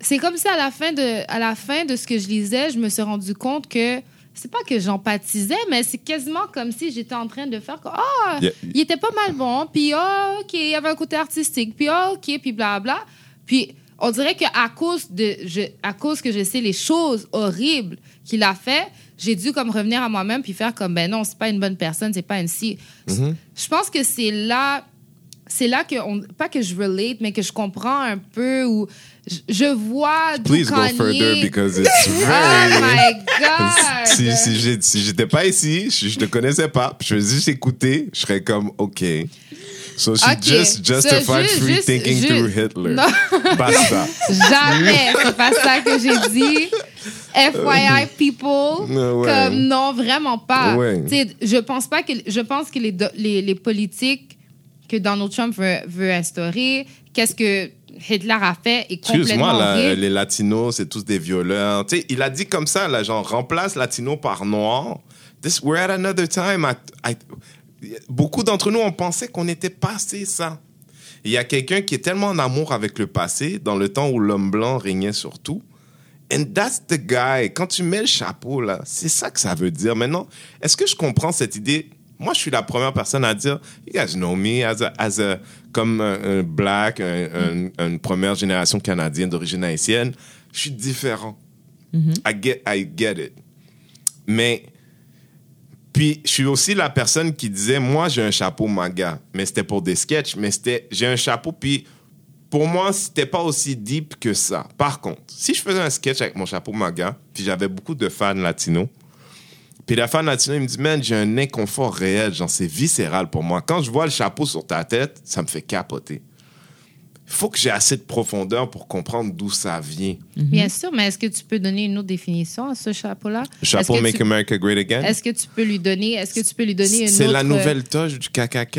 c'est comme si à la, fin de, à la fin de ce que je lisais, je me suis rendu compte que c'est pas que j'empathisais, mais c'est quasiment comme si j'étais en train de faire que, ah, Yeah. il était pas mal bon, puis ah, OK, il y avait un côté artistique, puis ah, OK, puis blabla. Puis on dirait qu'à cause, de, je, à cause que je sais les choses horribles qu'il a fait, j'ai dû comme revenir à moi-même puis faire comme, ben non, c'est pas une bonne personne, c'est pas une si. Je pense que c'est là, c'est là que, on, pas que je relate, mais que je comprends un peu ou je, vois Please go Kanye- further because it's Oh very... my God! si si si j'étais pas ici, je, je te connaissais pas, puis je faisais juste écouter, je serais comme OK. So she Ok. just justified So, free juste- thinking juste- through Hitler. Non. Basta. Jamais, c'est pas ça que j'ai dit. FYI people, Ouais. comme non vraiment pas. Ouais. Je pense pas que je pense que les, les, les politiques que Donald Trump veut, veut instaurer, qu'est-ce que Hitler a fait est complètement Excuse-moi, les latinos, c'est tous des violeurs. Tu sais, il a dit comme ça, là, genre, remplace latino par noir. This, we're at another time. I- I- beaucoup d'entre nous, on pensait qu'on était passé ça. Il y a quelqu'un qui est tellement en amour avec le passé, dans le temps où l'homme blanc régnait sur tout. And that's the guy. Quand tu mets le chapeau, là, c'est ça que ça veut dire. Maintenant, est-ce que je comprends cette idée? Moi, je suis la première personne à dire, you guys know me as a, as a comme un, un black, un- un- une première génération canadienne d'origine haïtienne. Je suis différent. I get, I get it. Mais, puis, je suis aussi la personne qui disait, moi, j'ai un chapeau maga, mais c'était pour des sketchs, mais c'était, j'ai un chapeau, puis pour moi, c'était pas aussi deep que ça. Par contre, si je faisais un sketch avec mon chapeau maga, puis j'avais beaucoup de fans latinos, puis la fan latino, il me dit, man, j'ai un inconfort réel, genre, c'est viscéral pour moi. Quand je vois le chapeau sur ta tête, ça me fait capoter. Il faut que j'ai assez de profondeur pour comprendre d'où ça vient. Bien sûr, mais est-ce que tu peux donner une autre définition à ce chapeau-là? Le chapeau Make tu- America Great Again? Est-ce que tu peux lui donner, est-ce que tu peux lui donner une C'est autre... la nouvelle toge du KKK.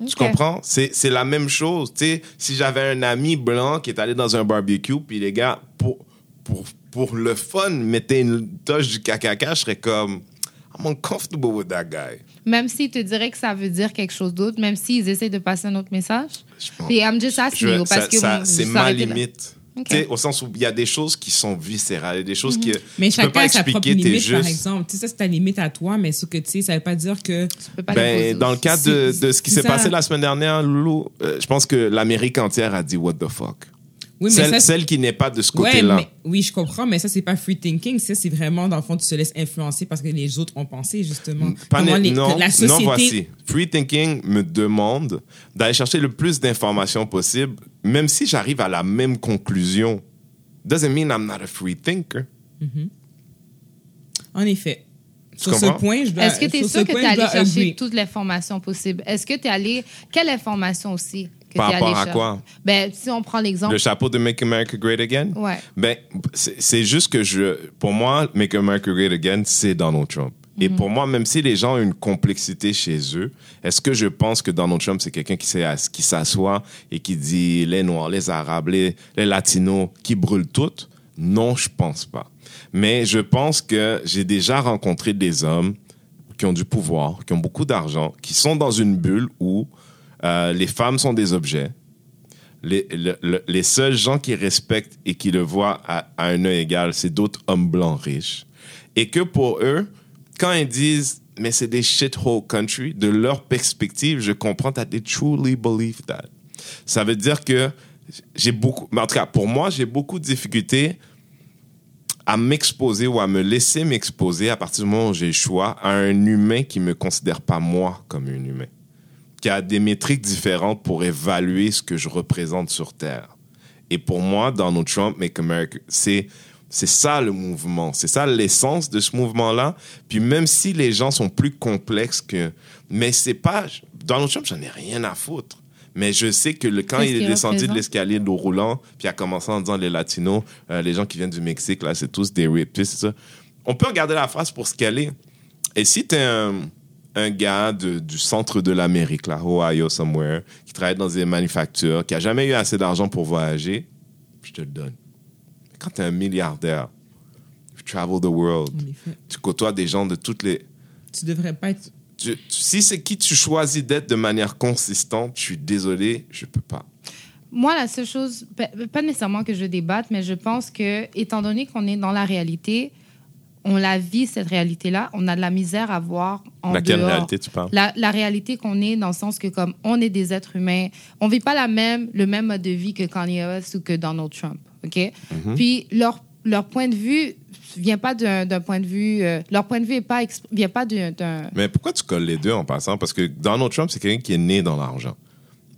Tu Ok. comprends? C'est c'est la même chose. Tu sais, si j'avais un ami blanc qui est allé dans un barbecue, puis les gars, pour, pour, pour le fun, mettaient une toche du KKK, je serais comme, I'm uncomfortable with that guy. Même s'ils te diraient que ça veut dire quelque chose d'autre, même s'ils essaient de passer un autre message? Je pense- Puis I'm just asking Je- you, parce ça- que ça- c'est ma limite. Ok. Tu sais, au sens où il y a des choses qui sont viscérales, des choses qui. Mais tu peux chacun pas a sa propre expliquer, t'es limite, par juste- exemple. Tu sais, ça, c'est ta limite à toi, mais ce que tu sais, ça veut pas dire que. Tu peux pas Ben, dans le cadre de, de ce qui s'est passé la semaine dernière, Loulou, euh, je pense que l'Amérique entière a dit What the fuck. Oui, mais celle, ça, celle qui n'est pas de ce côté-là. oui, je comprends, mais ça, c'est pas free thinking. Ça, c'est vraiment, dans le fond, tu te laisses influencer parce que les autres ont pensé, justement. Pas Comment les- non, non, voici. Free thinking me demande d'aller chercher le plus d'informations possible, même si j'arrive à la même conclusion. Doesn't mean I'm not a free thinker. En effet. Sur ce comprends? point, je dois. Est-ce que tu es sûr que tu es allé chercher agree. toute l'information possible? Est-ce que tu es allé. Quelle information aussi? Par rapport à quoi? Ben, si on prend l'exemple. Le chapeau de Make America Great Again? Ouais. Ben, c'est juste que je, pour moi, Make America Great Again, c'est Donald Trump. Et pour moi, même si les gens ont une complexité chez eux, est-ce que je pense que Donald Trump, c'est quelqu'un qui s'assoit et qui dit les Noirs, les Arabes, les, les Latinos, qui brûlent toutes? Non, je pense pas. Mais je pense que j'ai déjà rencontré des hommes qui ont du pouvoir, qui ont beaucoup d'argent, qui sont dans une bulle où euh, les femmes sont des objets, les, le- le- les seuls gens qui respectent et qui le voient à, un œil égal, c'est d'autres hommes blancs riches. Et que pour eux, quand ils disent, mais c'est des shithole country, de leur perspective, je comprends that they truly believe that. Ça veut dire que j'ai beaucoup, mais en tout cas, pour moi, j'ai beaucoup de difficultés à m'exposer ou à me laisser m'exposer à partir du moment où j'ai le choix à un humain qui me considère pas moi comme un humain qui a des métriques différentes pour évaluer ce que je représente sur Terre. Et pour moi, Donald Trump, Make America, c'est c'est ça le mouvement, c'est ça l'essence de ce mouvement-là. Puis même si les gens sont plus complexes que, mais c'est pas Donald Trump, j'en ai rien à foutre. Mais je sais que le, quand il est descendu de l'escalier d'eau roulant, puis a commencé en disant les Latinos, euh, les gens qui viennent du Mexique, là, c'est tous des rapists, c'est ça. On peut regarder la phrase pour ce qu'elle est. Et si t'es un, un gars de- du centre de l'Amérique, là, Ohio, somewhere, qui travaille dans des manufactures, qui a jamais eu assez d'argent pour voyager, je te le donne. Mais quand t'es un milliardaire, you travel the world, tu côtoies des gens de toutes les... Tu devrais pas être. tu- tu- si c'est qui tu choisis d'être de manière consistante, je suis désolé, je peux pas. Moi, la seule chose, pa- pas nécessairement que je débatte, mais je pense que, étant donné qu'on est dans la réalité, on la vit, cette réalité-là, on a de la misère à voir en Laquelle dehors. réalité tu parles? La, la réalité qu'on est, dans le sens que, comme on est des êtres humains, on vit pas la même, le même mode de vie que Kanye West ou que Donald Trump. OK? Mhm. Puis, leur, leur point de vue vient pas d'un point de vue. euh, leur point de vue est pas vient pas d'un. d'un- Mais pourquoi tu colles les deux en passant? Parce que Donald Trump, c'est quelqu'un qui est né dans l'argent.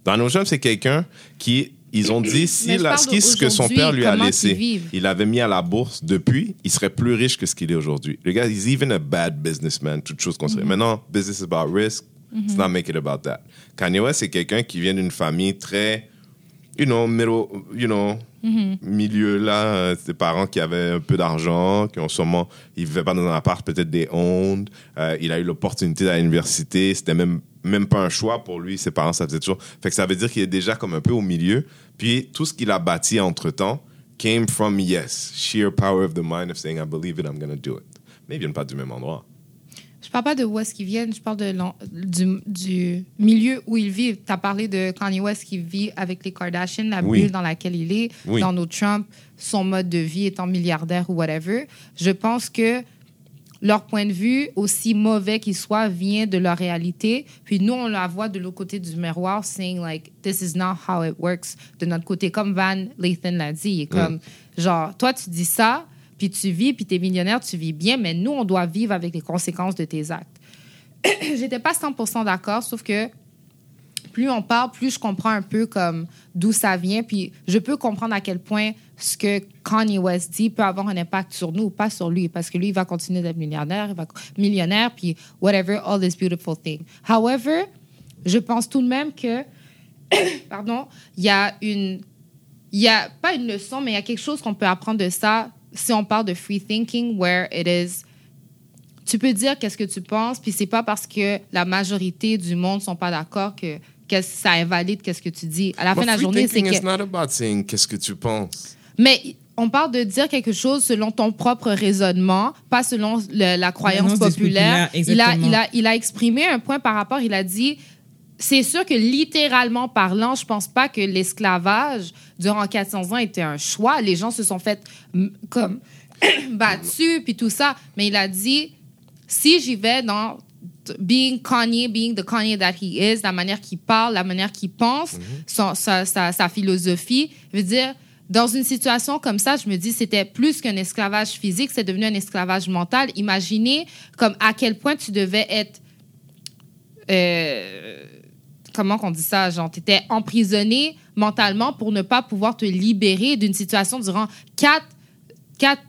Donald Trump, c'est quelqu'un qui, ils ont dit, si la, ce que son père lui a laissé, il avait mis à la bourse depuis, il serait plus riche que ce qu'il est aujourd'hui. Le gars, he's even a bad businessman, toute chose qu'on Mm-hmm. serait. Maintenant, business is about risk, let's not make it about that. Kanye West, c'est quelqu'un qui vient d'une famille très, you know, middle, you know, Mm-hmm. milieu là, euh, ses parents qui avaient un peu d'argent, qui ont sûrement, il vivait pas dans un appart, peut-être des ondes. Euh, il a eu l'opportunité à l'université. C'était même même pas un choix pour lui. Ses parents, ça faisait toujours. Fait que ça veut dire qu'il est déjà comme un peu au milieu. Puis tout ce qu'il a bâti entre temps came from yes, sheer power of the mind of saying I believe it, I'm gonna do it. Mais ils viennent pas du même endroit. Je parle pas de où est-ce qu'ils viennent, je parle de du, du milieu où ils vivent. Tu as parlé de Kanye West qui vit avec les Kardashians, la Oui. bulle dans laquelle il est, Oui. Donald Trump, son mode de vie étant milliardaire ou whatever. Je pense que leur point de vue, aussi mauvais qu'il soit, vient de leur réalité. Puis nous, on la voit de l'autre côté du miroir, saying like, this is not how it works de notre côté. Comme Van Lathan l'a dit, comme, genre, toi, tu dis ça, puis tu vis, puis tu es millionnaire, tu vis bien, mais nous, on doit vivre avec les conséquences de tes actes. J'étais pas 100% d'accord, sauf que plus on parle, plus je comprends un peu comme d'où ça vient, puis je peux comprendre à quel point ce que Kanye West dit peut avoir un impact sur nous ou pas sur lui, parce que lui, il va continuer d'être milliardaire, il va millionnaire, puis whatever, all this beautiful thing. However, je pense tout de même que, pardon, il y a une, y a pas une leçon, mais il y a quelque chose qu'on peut apprendre de ça si on parle de free thinking, where it is tu peux dire qu'est-ce que tu penses, puis c'est pas parce que la majorité du monde sont pas d'accord que, que ça invalide qu'est-ce que tu dis. À la fin But de la journée, c'est thinking is que. not about saying qu'est-ce que tu penses. Mais on parle de dire quelque chose selon ton propre raisonnement, pas selon le- la croyance populaire. populaire, Il a, il, a, il a exprimé un point par rapport, il a dit. C'est sûr que littéralement parlant, je pense pas que l'esclavage durant 400 ans était un choix. Les gens se sont fait mm, comme battus puis tout ça. Mais il a dit si j'y vais dans being Kanye, being the Kanye that he is, la manière qu'il parle, la manière qu'il pense, son- sa, sa- sa philosophie, je veux dire, dans une situation comme ça, je me dis c'était plus qu'un esclavage physique, c'est devenu un esclavage mental. Imaginez comme à quel point tu devais être euh, comment qu'on dit ça, genre, t'étais emprisonné mentalement pour ne pas pouvoir te libérer d'une situation durant quatre, quatre,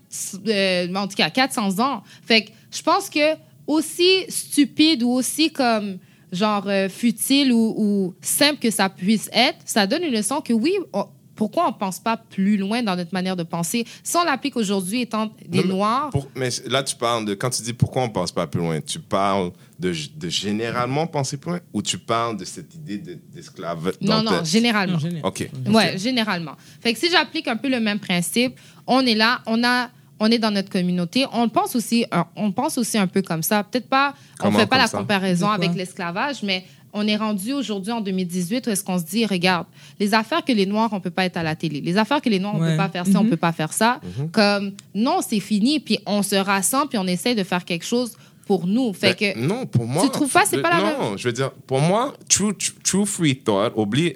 euh, en tout cas, 400 ans. Fait que je pense que aussi stupide ou aussi comme genre euh, futile ou, ou simple que ça puisse être, ça donne une leçon que oui, on- pourquoi on pense pas plus loin dans notre manière de penser si on l'applique aujourd'hui étant des Non, mais noirs? pour- mais là, tu parles de. Quand tu dis pourquoi on pense pas plus loin, tu parles de, de généralement penser plus loin ou tu parles de cette idée de- d'esclavage non non généralement Non, général. OK. Ouais, généralement. Fait que si j'applique un peu le même principe, on est là, on a on est dans notre communauté, on pense aussi un- on pense aussi un peu comme ça. Peut-être pas on Comment fait pas la ça? comparaison avec l'esclavage, mais on est rendu aujourd'hui en 2018 où est-ce qu'on se dit regarde, les affaires que les noirs on peut pas être à la télé, les affaires que les noirs on Ouais. peut pas faire ça, on Mhm. peut pas faire ça. Comme non, c'est fini puis on se rassemble puis on essaie de faire quelque chose pour nous. Fait Ben, que non, pour moi. Tu trouves pas, c'est le- pas la Non, je veux dire, pour moi, true, true, true free thought, oublie,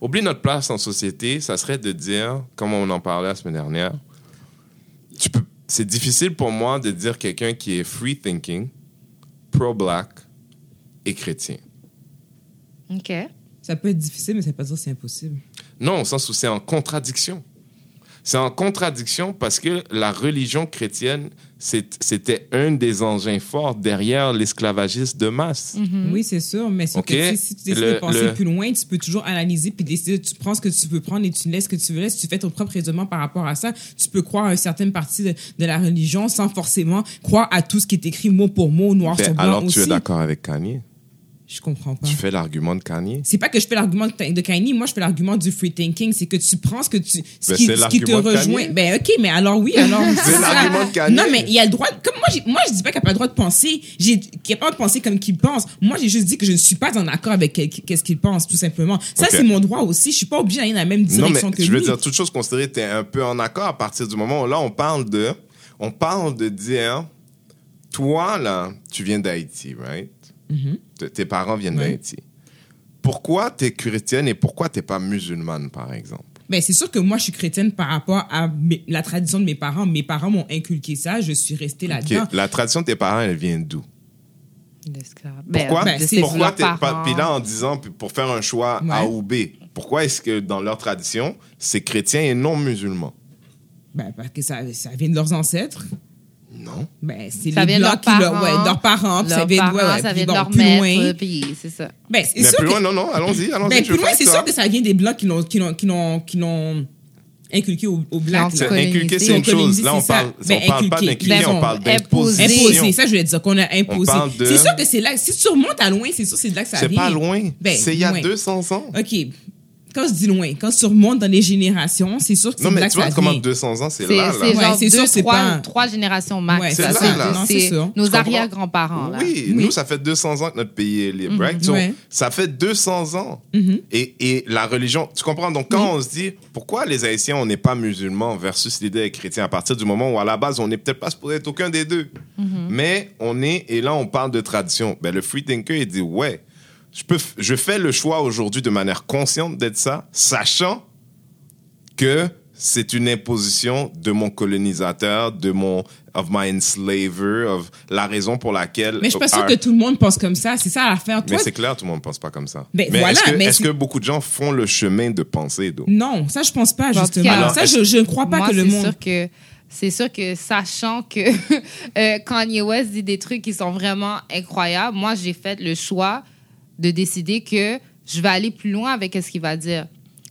oublie notre place en société, ça serait de dire, comme on en parlait la semaine dernière, tu peux, c'est difficile pour moi de dire quelqu'un qui est free thinking, pro-black et chrétien. OK. Ça peut être difficile, mais ça ne veut pas dire que c'est impossible. Non, au sens où c'est en contradiction. C'est en contradiction parce que la religion chrétienne, c'était un des engins forts derrière l'esclavagisme de masse. Mhm. Oui, c'est sûr, mais c'est Ok. que, tu sais, si tu décides Le- de penser le- plus loin, tu peux toujours analyser puis décider, tu prends ce que tu veux prendre et tu laisses ce que tu veux laisser. Tu fais ton propre raisonnement par rapport à ça. Tu peux croire à une certaine partie de, de la religion sans forcément croire à tout ce qui est écrit mot pour mot, noir Ben, sur blanc alors aussi. tu es d'accord avec Kanye? Je comprends pas. Tu fais l'argument de Kanye? C'est pas que je fais l'argument de Kanye, moi je fais l'argument du free thinking, c'est que tu prends ce que tu ce Ben, qui, ce qui te rejoint. Ben OK, mais alors oui, alors C'est l'argument de Kanye? Non, mais il y a le droit comme moi moi je dis pas qu'il n'y a pas le droit de penser, j'ai qu'il n'y a pas le droit de penser comme qu'il pense. Moi j'ai juste dit que je ne suis pas en accord avec qu'est-ce qu'il pense tout simplement. Ça c'est mon droit aussi, je suis pas obligée d'aller dans la même Non, mais direction que je lui. veux dire, toute chose considérée, tu es un peu en accord à partir du moment où là, on parle de, on parle de dire, toi, là, tu viens d'Haïti, right? T- Tes parents viennent Mm-hmm. Ouais. d'Haïti. Pourquoi tu es chrétienne et pourquoi tu pas musulmane, par exemple? Ben, c'est sûr que moi, je suis chrétienne par rapport à mes- la tradition de mes parents. Mes parents m'ont inculqué ça, je suis restée là-dedans. La tradition de tes parents, elle vient d'où? L'esclave. Pourquoi, ben, c'est- pourquoi leurs t'es pas. parents. Puis là, en disant, pour faire un choix A Ouais. ou B, pourquoi est-ce que dans leur tradition, c'est chrétien et non musulman? Ben, parce que ça, ça vient de leurs ancêtres. Non. Ben, c'est Ça les vient de leurs qui leur- parents. ouais, de leurs parents, puis ça Leurs vient de, ouais, parents, ouais, ça puis vient de bon, leur plus maître, loin. puis c'est ça. Ben, c'est Mais sûr plus que- loin, non, non, allons-y, allons-y. Ben, je plus veux loin, faire c'est ça. sûr que ça vient des blancs qui l'ont, qui l'ont, qui l'ont, qui l'ont inculqué au, au black. Qui là. ont Inculquer, c'est une chose. Là, on c'est ça. parle, Ben, on parle pas inculquer. d'inculquer, Ben, on parle imposer. d'imposition. Imposé, ça, je voulais dire qu'on a imposé. parle de- C'est sûr que c'est là, si tu remontes à loin, c'est sûr que c'est de là que ça C'est vient. pas loin. Ben, c'est il y a loin. 200 ans. OK. Quand je dis loin, quand tu remontes dans les générations, c'est sûr que c'est Non, mais tu vois comment vient. 200 ans, c'est C'est là, c'est là. Genre c'est sûr, deux, c'est trois, pas- trois générations max. Ouais, c'est ça, c'est sûr. nos arrière-grands-parents. Oui, Oui. nous, ça fait 200 ans que notre pays est libre, right? So, Ouais. Ça fait 200 ans. Mm-hmm. et, et la religion, tu comprends? Donc, quand on se dit, pourquoi les Haïtiens, on n'est pas musulmans versus l'idée des chrétiens, à partir du moment où, à la base, on n'est peut-être pas supposé être aucun des deux. Mais on est, et là, on parle de tradition. Ben, le free thinker, il dit, ouais, je, peux, je fais le choix aujourd'hui de manière consciente d'être ça, sachant que c'est une imposition de mon colonisateur, de mon of my enslaver, of la raison pour laquelle. Mais je suis pas sûre our- que tout le monde pense comme ça. C'est ça l'affaire. Mais Toi, c'est clair, tout le monde pense pas comme ça. Ben, mais voilà, est-ce que, beaucoup de gens font le chemin de penser, d'eau? non, ça je pense pas justement. Alors, ça, je, je ne crois pas Moi, que le c'est monde. sûr que c'est sûr que sachant que euh, Kanye West dit des trucs qui sont vraiment incroyables, moi j'ai fait le choix de décider que je vais aller plus loin avec ce qu'il va dire.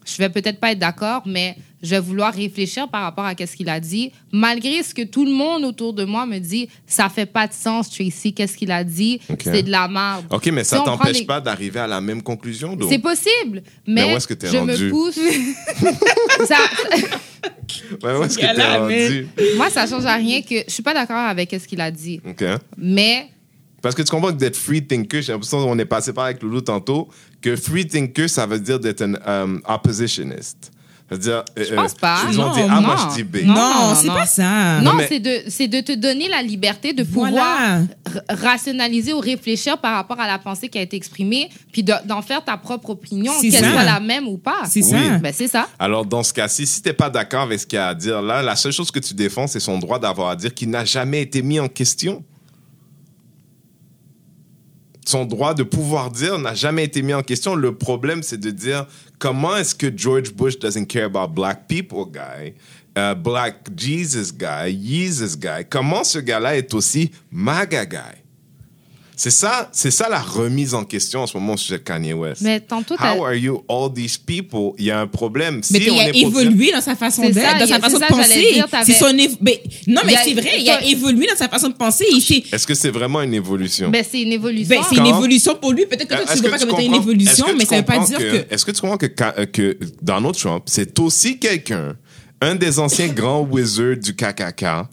Je vais peut-être pas être d'accord, mais je vais vouloir réfléchir par rapport à ce qu'il a dit, malgré ce que tout le monde autour de moi me dit, ça fait pas de sens, Tracy, qu'est-ce qu'il a dit, c'est de la merde. OK, mais ça Si t'empêche pas d'arriver à la même conclusion? C'est possible, Mais mais, où est-ce que je rendu? me pousse. ça, Ouais, où est-ce que t'es Gala, mais- rendu? moi, ça change à rien que je suis pas d'accord avec ce qu'il a dit. OK. Mais Parce que tu comprends que d'être free thinker, j'ai l'impression qu'on est passé par avec Loulou tantôt, que free thinker, ça veut dire d'être un um, oppositionist. C'est-à-dire. Je pense pas. Ils ont Non, dit, ah, moi, non. je dis B. Non, Non, non, c'est non. pas ça. non, mais- c'est de c'est de te donner la liberté de pouvoir Voilà. r- rationaliser ou réfléchir par rapport à la pensée qui a été exprimée, puis de- d'en faire ta propre opinion, C'est qu'elle ça. soit la même ou pas. C'est Oui. ça. Ben, c'est ça. Alors, dans ce cas-ci, si t'es pas d'accord avec ce qu'il a à dire là, la seule chose que tu défends, c'est son droit d'avoir à dire qui n'a jamais été mis en question. Son droit de pouvoir dire n'a jamais été mis en question. Le problème, c'est de dire comment est-ce que George Bush doesn't care about black people guy, uh, black Jesus guy, Jesus guy. Comment ce gars-là est aussi MAGA guy? C'est ça, c'est ça la remise en question en ce moment au sujet de Kanye West. Mais tantôt, How are you all these people? Il y a un problème. Mais Si il on a est pour dire- évolué dans sa façon C'est d'être, ça, dans il sa a- façon c'est de penser. dire, t'avais- C'est son évo- non, mais Il c'est vrai, il a évolué dans sa façon de penser. Il Est-ce que c'est vraiment une évolution? Ben, c'est une évolution. ben, c'est une évolution pour lui. Peut-être que toi, tu ne vois pas comme étant une évolution, mais ça ne veut pas dire que. Est-ce que tu comprends que, euh, que Donald Trump, c'est aussi quelqu'un, un des anciens grands wizards du KKK,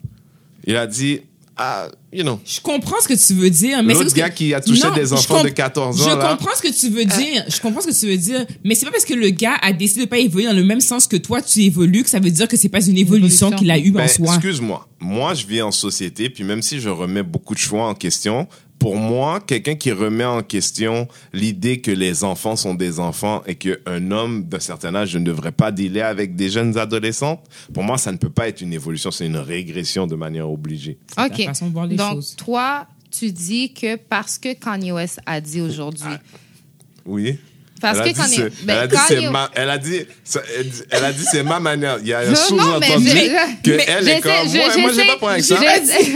il a dit, ah, you know, Je comprends ce que tu veux dire, mais c'est l'autre parce que- gars qui a touché Non, des je enfants de comp- 14 ans, Je là. comprends ce que tu veux dire. Je comprends ce que tu veux dire, mais c'est pas parce que le gars a décidé de pas évoluer dans le même sens que toi tu évolues que ça veut dire que c'est pas une évolution Évolution. qu'il a eue Ben, en soi. excuse-moi. Moi, je vis en société, puis même si je remets beaucoup de choix en question, pour moi, quelqu'un qui remet en question l'idée que les enfants sont des enfants et qu'un homme d'un certain âge ne devrait pas dealer avec des jeunes adolescentes, pour moi, ça ne peut pas être une évolution, c'est une régression de manière obligée. OK. façon de voir les Donc, choses. toi, tu dis que parce que Kanye West a dit aujourd'hui. Oui. Parce elle que Kanye- c'est- ben, elle a Kanye- c'est ma, elle a dit, elle a dit c'est ma manière. Il y a un sous-entendu que mais elle est comme je- moi. Moi, j'ai pas problème avec ça.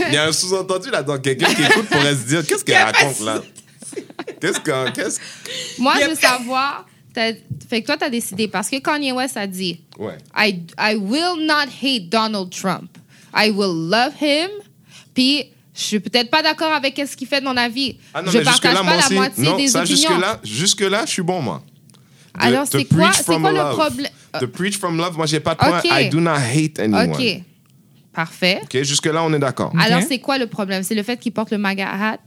Il y a un sous-entendu là-dedans. Quelqu'un qui écoute pourrait se dire qu'est-ce qu'elle raconte là? Qu'est-ce que, qu'est-ce Moi, je veux savoir. t'as- Fait que toi, tu as décidé parce que Kanye West a dit Ouais. I, I will not hate Donald Trump. I will love him. Puis, je suis peut-être pas d'accord avec ce qu'il fait de mon avis. Ah non, je partage pas moi la aussi. moitié non, des ça, opinions. jusque-là, jusque-là, je suis bon, moi. De- Alors, c'est quoi- preach c'est from quoi le love. problème? To preach from love, moi, j'ai pas de point. Ok. I do not hate anyone. OK. Parfait. OK, jusque-là, on est d'accord. Alors, c'est quoi le problème? C'est le fait qu'il porte le MAGA hat?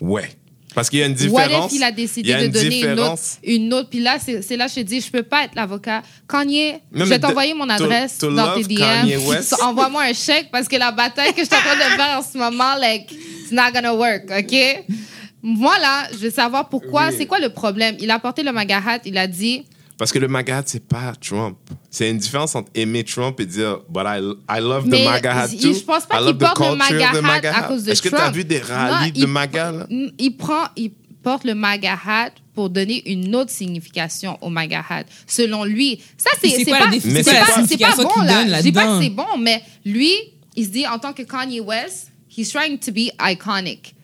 Ouais. Parce qu'il y a une What différence. if il a décidé a de donner une autre, une autre? Puis là, c'est là que je te dis, je peux pas être l'avocat. Kanye, Non, je vais t'envoyer mon adresse to dans tes DM. Kanye West. Envoie-moi un chèque parce que la bataille que je suis en train de faire en ce moment, like, it's not gonna work, OK? Moi, là, je veux savoir pourquoi, Oui. c'est quoi le problème? Il a porté le MAGA hat, il a dit, Parce que le MAGA hat, c'est pas Trump. C'est une différence entre aimer Trump et dire, but I, I love Mais the MAGA hat il- too. je pense pas I qu'il love the porte le culture MAGA of the hat MAGA à cause de Est-ce que tu as Trump? vu des Non, rallyes de il- MAGA, là? Il prend, il porte le MAGA hat pour donner une autre signification au MAGA hat. Selon lui, ça c'est C'est c'est quoi pas, la c'est pas, la c'est pas bon donne là. Je dis pas que c'est bon, mais lui, il se dit en tant que Kanye West, he's trying to be iconic.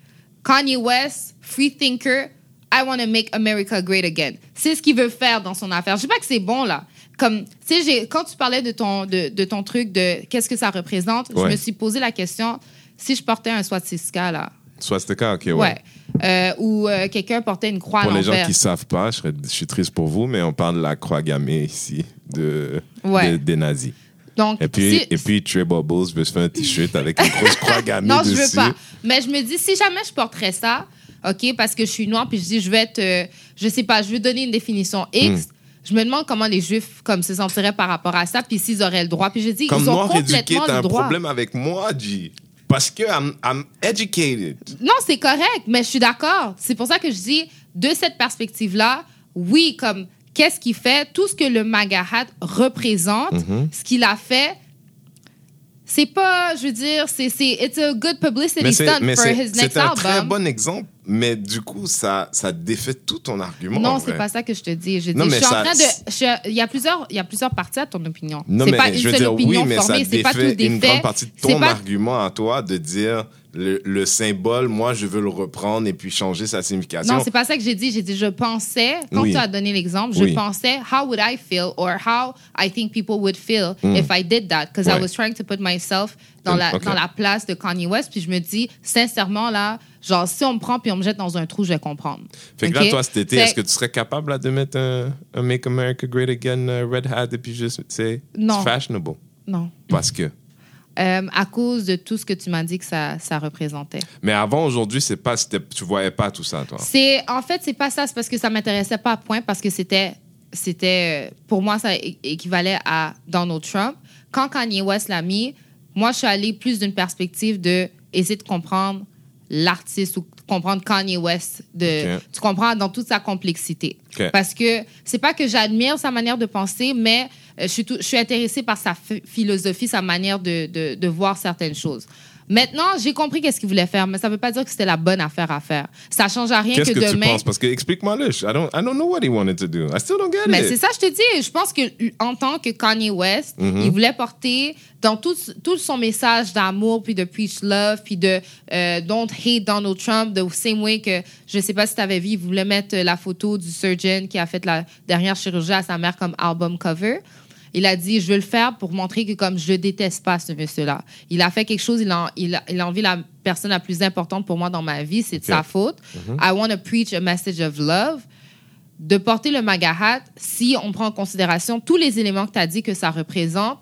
Kanye West, free thinker, I want to make America great again. C'est ce qu'il veut faire dans son affaire. Je dis pas que c'est bon là. Comme, tu sais, quand tu parlais de ton, de, de ton truc, de qu'est-ce que ça représente, Ouais. je me suis posé la question, si je portais un swastika là, Swastika, ok, ouais. Ouais. Euh, ou euh, quelqu'un portait une croix Pour à les gens qui savent pas, je, serais- je suis triste pour vous, mais on parle de la croix gammée ici, de, Ouais. de- des nazis. Donc, Et puis, si- et puis Trey Bubbles veut se faire un t-shirt avec une grosse croix gammée non, je dessus. veux pas. Mais je me dis, si jamais je porterais ça, OK, parce que je suis noire, puis je dis, je vais être, euh, je sais pas, je veux donner une définition X. Hmm. Je me demande comment les Juifs comme se sentiraient par rapport à ça, puis s'ils auraient le droit. Puis je dis, Comme ils ont noir éduqué, complètement t'as le un droit. problème avec moi, G. Parce que I'm, I'm educated. Non, c'est correct, mais je suis d'accord. C'est pour ça que je dis, de cette perspective-là, oui, comme qu'est-ce qu'il fait, tout ce que le MAGA hat représente, Mm-hmm. ce qu'il a fait, c'est pas, je veux dire, c'est, c'est, it's a good publicity stunt for his next c'est un très album. bon exemple, mais du coup, ça, ça défait tout ton argument. Non, c'est pas ça que je te dis. Je dis, Non, je mais suis en train de. Il y a plusieurs, il y a plusieurs parties à ton opinion. Non, mais pas une je veux dire, oui, mais ça pas défait tout une grande partie de ton pas- argument à toi de dire le, le symbole, moi, je veux le reprendre et puis changer sa signification. Non, c'est pas ça que j'ai dit. J'ai dit, je pensais, quand Oui. tu as donné l'exemple, je Oui. pensais, how would I feel or how I think people would feel if I did that? Because I Hmm. Ouais. was trying to put myself dans Mm, la, dans la place de Kanye West. Puis je me dis, sincèrement, là, genre, si on me prend puis on me jette dans un trou, je vais comprendre. Fait que là, toi, cet été, Fait- est-ce que tu serais capable là, de mettre un, un Make America Great Again euh, Red Hat et puis juste, c'est fashionable? Non. Parce que? Euh, à cause de tout ce que tu m'as dit que ça, ça représentait. Mais avant, aujourd'hui, c'est pas, c'était- tu voyais pas tout ça, toi. C'est en fait c'est pas ça, c'est parce que ça m'intéressait pas à point parce que c'était c'était euh, pour moi ça équivalait à Donald Trump. Quand Kanye West l'a mis, moi je suis allée plus d'une perspective de essayer de comprendre l'artiste ou comprendre Kanye West de tu comprends dans toute sa complexité. Parce que c'est pas que j'admire sa manière de penser, mais euh, je suis, tout- je suis intéressée par sa ph- philosophie, sa manière de, de, de voir certaines choses. Maintenant, j'ai compris qu'est-ce qu'il voulait faire, mais ça veut pas dire que c'était la bonne affaire à faire. Ça change à rien Qu'est-ce que, que, tu demain. penses? Parce que explique-moi-le. I don't, I don't know what he wanted to do. I still don't get Mais it. c'est ça, je te dis. Je pense que en tant que Kanye West, Mm-hmm. il voulait porter dans tout, tout son message d'amour, puis de preach love, puis de euh, don't hate Donald Trump, the same way que, je sais pas si tu avais vu, il voulait mettre la photo du surgeon qui a fait la dernière chirurgie à sa mère comme album cover. Il a dit, je veux le faire pour montrer que comme je déteste pas ce monsieur-là. Il a fait quelque chose, il a, il a, il a envie la personne la plus importante pour moi dans ma vie, c'est de sa faute. I want to preach a message of love de porter le MAGA hat, si on prend en considération tous les éléments que tu as dit que ça représente,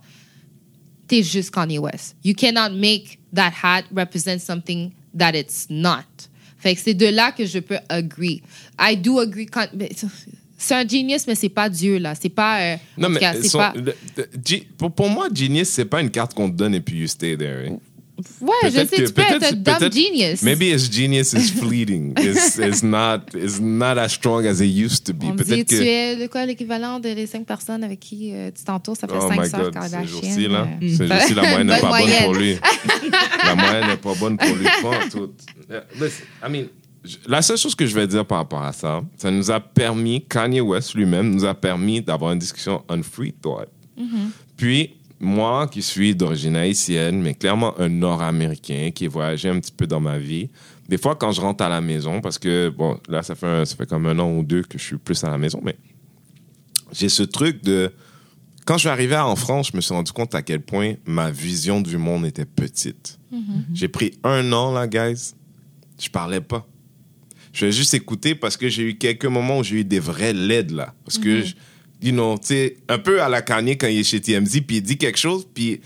t'es juste Kanye West. You cannot make that hat represent something that it's not. Fait que c'est de là que je peux agree. I do agree. C'est un genius, mais c'est pas Dieu, là. C'est pas. euh, Non, mais cas, c'est son- pas. le- le- G- pour, pour moi, Genius, c'est pas une carte qu'on te donne et puis you stay there. hein. Ouais, je sais, tu peux être un dumb peut-être- genius. Maybe his genius is fleeting. it's, it's not it's not as strong as it used to be. Peut-être tu que es le, quoi, l'équivalent de les cinq personnes avec qui euh, tu t'entoures, ça fait Oh cinq sœurs Kardashian. ces jours-ci, là. euh. Ces jours-ci, la moyenne n'est pas bonne pour lui. la moyenne n'est pas bonne pour lui. Tout. Yeah, Listen, I mean, je- la seule chose que je vais dire par rapport à ça, ça nous a permis, Kanye West lui-même nous a permis d'avoir une discussion on free thought. Puis, moi, qui suis d'origine haïtienne, mais clairement un Nord-Américain qui a voyagé un petit peu dans ma vie, des fois, quand je rentre à la maison, parce que, bon, là, ça fait, un- ça fait comme un an ou deux que je suis plus à la maison, mais j'ai ce truc de... Quand je suis arrivé en France, je me suis rendu compte à quel point ma vision du monde était petite. J'ai pris un an, là, guys. Je parlais pas. Je vais juste écouter parce que j'ai eu quelques moments où j'ai eu des vrais LED, là. Parce que, je- you know, tu sais, un peu à la Kanye quand il est chez TMZ, puis il dit quelque chose, puis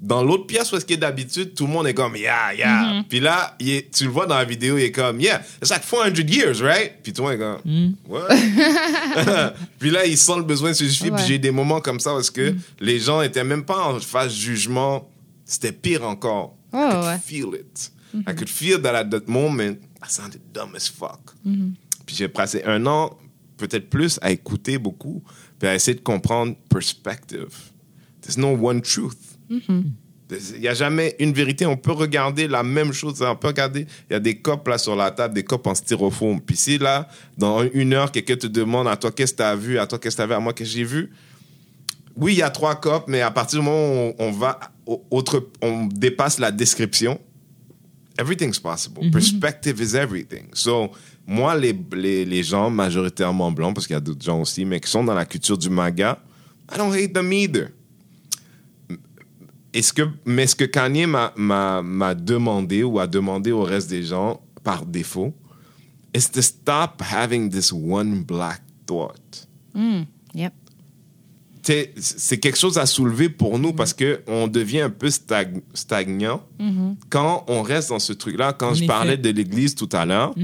dans l'autre pièce où est-ce qu'il est d'habitude, tout le monde est comme, yeah, yeah. Puis là, il est- tu le vois dans la vidéo, il est comme, yeah, it's like 400 years, right? Puis tout le monde est comme, what? puis là, il sent le besoin de se justifier. Puis Ouais. j'ai eu des moments comme ça parce que les gens étaient même pas en phase jugement. C'était pire encore. I Ouais, could ouais. feel it. I could feel that at that moment, I sounded dumb as fuck. Puis j'ai passé un an, peut-être plus, à écouter beaucoup, puis à essayer de comprendre perspective. There's no one truth. Il n'y a jamais une vérité. On peut regarder la même chose. On peut regarder, il y a des copes là sur la table, des copes en styrofoam. Puis si là, dans une heure, quelqu'un te demande à toi qu'est-ce que tu as vu, à toi qu'est-ce que tu as vu, à moi qu'est-ce que j'ai vu? Oui, il y a trois copes, mais à partir du moment où on, va, au- autre, on dépasse la description, everything's possible. Perspective is everything. So, moi, les, les, les gens majoritairement blancs, parce qu'il y a d'autres gens aussi, mais qui sont dans la culture du MAGA, I don't hate them either. Est-ce que, mais ce que Kanye m'a- m'a m'a demandé ou a demandé au reste des gens, par défaut, is to stop having this one black thought? Yep. C'est quelque chose à soulever pour nous parce que on devient un peu stag- stagnant quand on reste dans ce truc-là. Quand En je effet. parlais de l'Église tout à l'heure,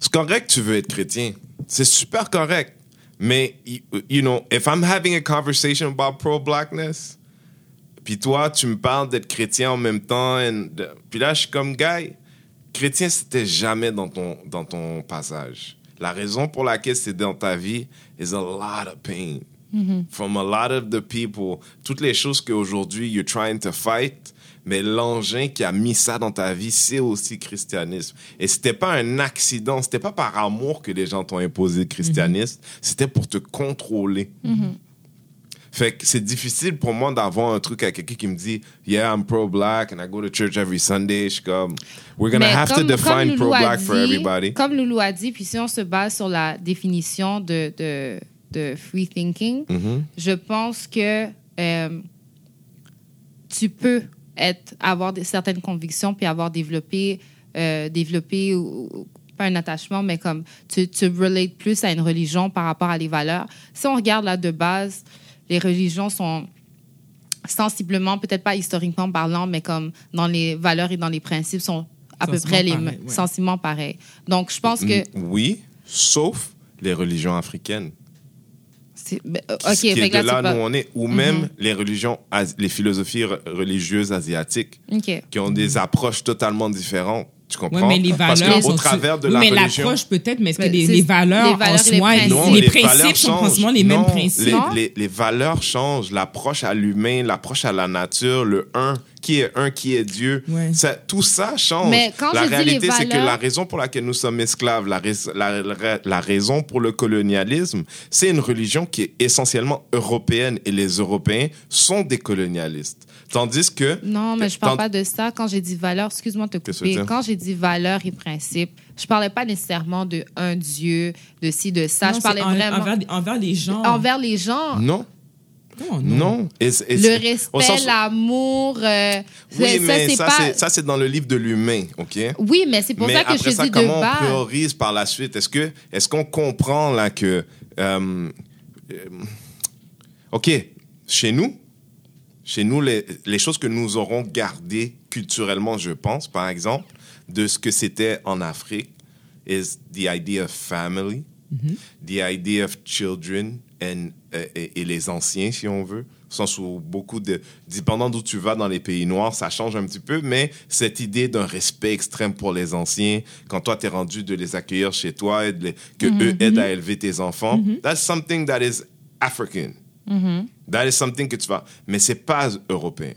c'est correct, tu veux être chrétien. C'est super correct. Mais, you know, if I'm having a conversation about pro-blackness, puis toi, tu me parles d'être chrétien en même temps, and- puis là, je suis comme, guy, chrétien, c'était jamais dans ton, dans ton passage. La raison pour laquelle c'est dans ta vie is a lot of pain. From a lot of the people. Toutes les choses qu'aujourd'hui, you're trying to fight, mais l'engin qui a mis ça dans ta vie, c'est aussi christianisme. Et c'était pas un accident, c'était pas par amour que les gens t'ont imposé le christianisme, c'était pour te contrôler. Fait que c'est difficile pour moi d'avoir un truc à quelqu'un qui me dit Yeah, I'm pro-black and I go to church every Sunday. Je suis comme We're gonna Mais have to define pro-black for everybody. Comme Loulou a dit, puis si on se base sur la définition de, de, de free thinking, Mhm. je pense que euh, tu peux être, avoir des, certaines convictions puis avoir développé, euh, développé ou- ou- pas un attachement, mais comme tu, tu relates plus à une religion par rapport à les valeurs. Si on regarde là de base, les religions sont sensiblement, peut-être pas historiquement parlant, mais comme dans les valeurs et dans les principes sont à peu près les pareil, mêmes, ouais. sensiblement pareils. Donc, je pense que Mm, Oui, sauf les religions africaines. C'est ben, Qui- ok. qui est fait que de là, là c'est pas- Mhm. où on est. Ou même les religions, les philosophies re- religieuses asiatiques Ok. qui ont des approches totalement différentes. Tu comprends? mais les Parce valeurs qu'au sont travers de oui, la mais religion... l'approche peut-être, mais est-ce que les, c'est- les valeurs, les valeurs en les soi, principes. Non, les, les principes sont forcément les Non, mêmes principes. Les, les- les valeurs changent. L'approche à l'humain, l'approche à la nature, le un, qui est un, qui est Dieu. Ouais. Ça, tout ça change. Mais quand la je dis les réalité, c'est que valeurs- la raison pour laquelle nous sommes esclaves, la, rais- la- la- la raison pour le colonialisme, c'est une religion qui est essentiellement européenne et les Européens sont des colonialistes. Tandis que... Non, mais je parle Tant- pas de ça. Quand j'ai dit valeur, excuse-moi de te couper. Quand j'ai dit valeur et principe, je parlais pas nécessairement de un Dieu, de ci, de ça. Non, je parlais en- vraiment envers, envers les gens. envers les gens. Non, Comment non? non. Et c'est- et Le respect, l'amour. euh, Oui, ça, mais c'est ça, c'est- dans le livre de l'humain, OK? Oui, mais c'est pour mais ça que après je ça, dis de comment on priorise par la suite? Est-ce qu'on comprend là que euh, euh, OK, chez nous, chez nous, les, les choses que nous aurons gardées culturellement, je pense, par exemple, de ce que c'était en Afrique, is the idea of family, the idea of children and, euh, et, et les anciens, si on veut. Sens où beaucoup de... Dépendant d'où tu vas dans les pays noirs, ça change un petit peu, mais cette idée d'un respect extrême pour les anciens, quand toi, t'es rendu de les accueillir chez toi et de les- que eux aident à élever tes enfants, that's something that is African. That is something que tu vas... Mais c'est pas européen.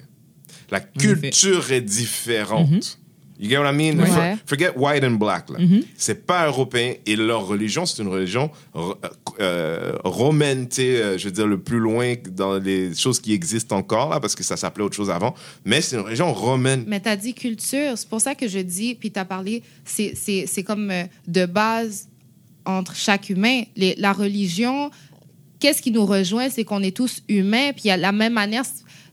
La culture est différente. You get what I mean? Ouais. For- forget white and black. là. C'est pas européen et leur religion, c'est une religion ro- euh, romaine, euh, je veux dire, le plus loin dans les choses qui existent encore, là, parce que ça s'appelait autre chose avant. Mais c'est une religion romaine. Mais tu as dit culture. C'est pour ça que je dis, puis tu as parlé, c'est- c'est c'est comme euh, de base entre chaque humain. Les- la religion, qu'est-ce qui nous rejoint, c'est qu'on est tous humains, puis il y a la même manière.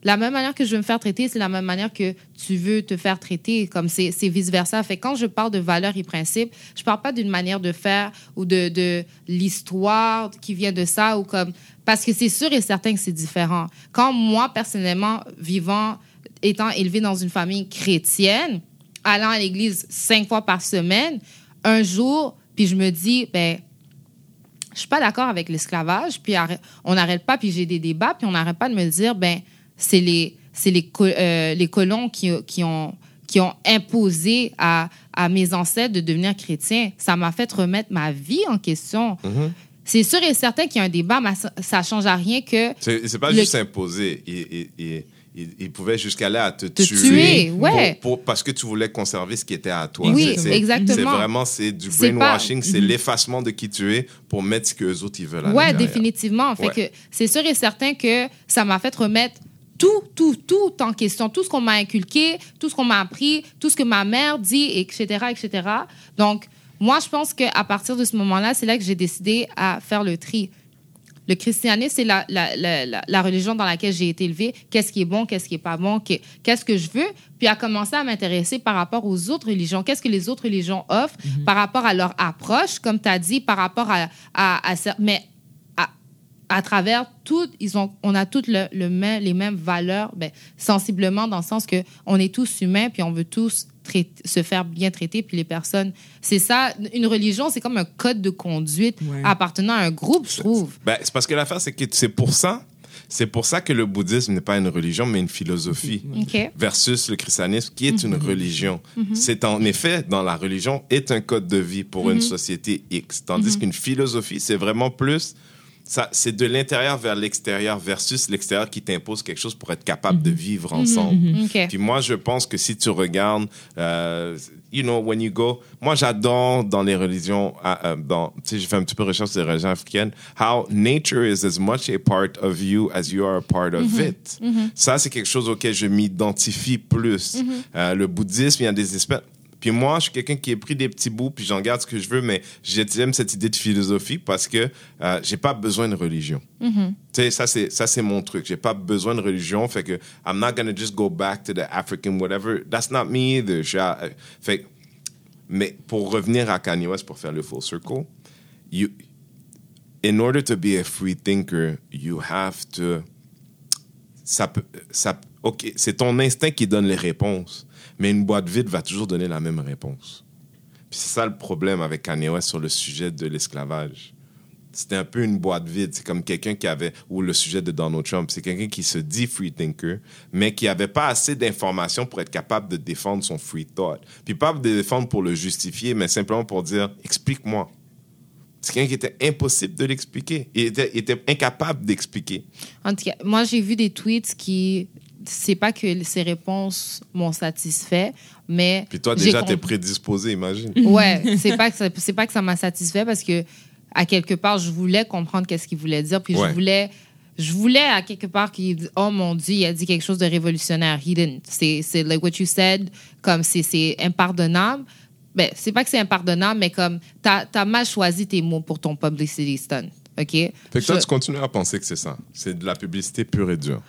La même manière que je veux me faire traiter, c'est la même manière que tu veux te faire traiter, comme c'est vice-versa. Fait quand je parle de valeurs et principes, je parle pas d'une manière de faire ou de, de l'histoire qui vient de ça ou comme parce que c'est sûr et certain que c'est différent. Quand moi personnellement vivant étant élevé dans une famille chrétienne, allant à l'église cinq fois par semaine, un jour, puis je me dis, ben, je suis pas d'accord avec l'esclavage, puis on n'arrête pas, puis j'ai des débats, puis on n'arrête pas de me dire, ben, c'est les, c'est les, euh, les colons qui, qui ont qui ont imposé à, à mes ancêtres de devenir chrétiens. Ça m'a fait remettre ma vie en question. C'est sûr et certain qu'il y a un débat, mais ça, ça change à rien que C'est c'est pas Le- juste imposé. Il, il, il, il- pouvait jusqu'à à te, Te tuer. tuer, ouais. pour- pour- parce que tu voulais conserver ce qui était à toi. Oui, C'est- c'est- exactement. C'est vraiment c'est du C'est brainwashing, pas- Mhm. c'est l'effacement de qui tu es pour mettre ce que les autres ils veulent. à Ouais, définitivement. Fait Ouais. que c'est sûr et certain que ça m'a fait remettre tout, tout, tout en question. Tout ce qu'on m'a inculqué, tout ce qu'on m'a appris, tout ce que ma mère dit, etc., etc. Donc, moi, je pense qu'à partir de ce moment-là, c'est là que j'ai décidé à faire le tri. Le christianisme, c'est la, la, la, la, religion dans laquelle j'ai été élevée. Qu'est-ce qui est bon, qu'est-ce qui est pas bon, que- qu'est-ce que je veux? Puis à commencer à m'intéresser par rapport aux autres religions. Qu'est-ce que les autres religions offrent par rapport à leur approche, comme tu as dit, par rapport à... à, à mais à travers tout, ils ont, on a toutes le, le même- les mêmes valeurs, ben, sensiblement, dans le sens que on est tous humains, puis on veut tous traiter- se faire bien traiter, puis les personnes... C'est ça, une religion, c'est comme un code de conduite Ouais. appartenant à un groupe, je trouve. Ben, c'est parce que l'affaire, c'est que c'est pour ça, c'est pour ça que le bouddhisme n'est pas une religion, mais une philosophie. OK. Versus le christianisme, qui est une Mhm. religion. C'est en effet, dans la religion, est un code de vie pour Mhm. une société X. Tandis qu'une philosophie, c'est vraiment plus. Ça, c'est de l'intérieur vers l'extérieur versus l'extérieur qui t'impose quelque chose pour être capable de vivre ensemble. OK. Puis moi, je pense que si tu regardes, euh, you know, when you go, moi j'adore dans les religions, euh, euh, dans, tu sais, j'ai fait un petit peu de recherche sur les religions africaines, how nature is as much a part of you as you are a part of it. Ça, c'est quelque chose auquel je m'identifie plus. Euh, le bouddhisme, il y a des espèces. Puis moi, je suis quelqu'un qui a pris des petits bouts, puis j'en garde ce que je veux, mais j'aime cette idée de philosophie parce que euh, j'ai pas besoin de religion. Tu sais, ça c'est ça c'est mon truc. J'ai pas besoin de religion, fait que I'm not gonna just go back to the African whatever. That's not me either. Je euh, fait mais pour revenir à Kanye West pour faire le full circle, you, in order to be a free thinker, you have to ça peut, ça, ok, c'est ton instinct qui donne les réponses, mais une boîte vide va toujours donner la même réponse. Puis c'est ça le problème avec Kanye sur le sujet de l'esclavage. C'était un peu une boîte vide. C'est comme quelqu'un qui avait, ou le sujet de Donald Trump, c'est quelqu'un qui se dit free thinker, mais qui avait pas assez d'informations pour être capable de défendre son free thought. Puis pas de défendre pour le justifier, mais simplement pour dire, explique-moi. C'est quelqu'un qui était impossible de l'expliquer. Il était, il était incapable d'expliquer. En tout cas, moi, j'ai vu des tweets qui. C'est pas que ces réponses m'ont satisfait, mais. Puis toi, déjà, t'es prédisposé, imagine. Ouais, c'est pas que ça- c'est pas que ça m'a satisfait parce que à quelque part je voulais comprendre qu'est-ce qu'il voulait dire puis Ouais. je voulais je voulais à quelque part qu'il dise oh mon dieu il a dit quelque chose de révolutionnaire he didn't c'est c'est like what you said comme c'est c'est impardonnable ben c'est pas que c'est impardonnable mais comme t'as as mal choisi tes mots pour ton publicity stunt ok? Fait que toi, Je- tu continues à penser que c'est ça. C'est de la publicité pure et dure.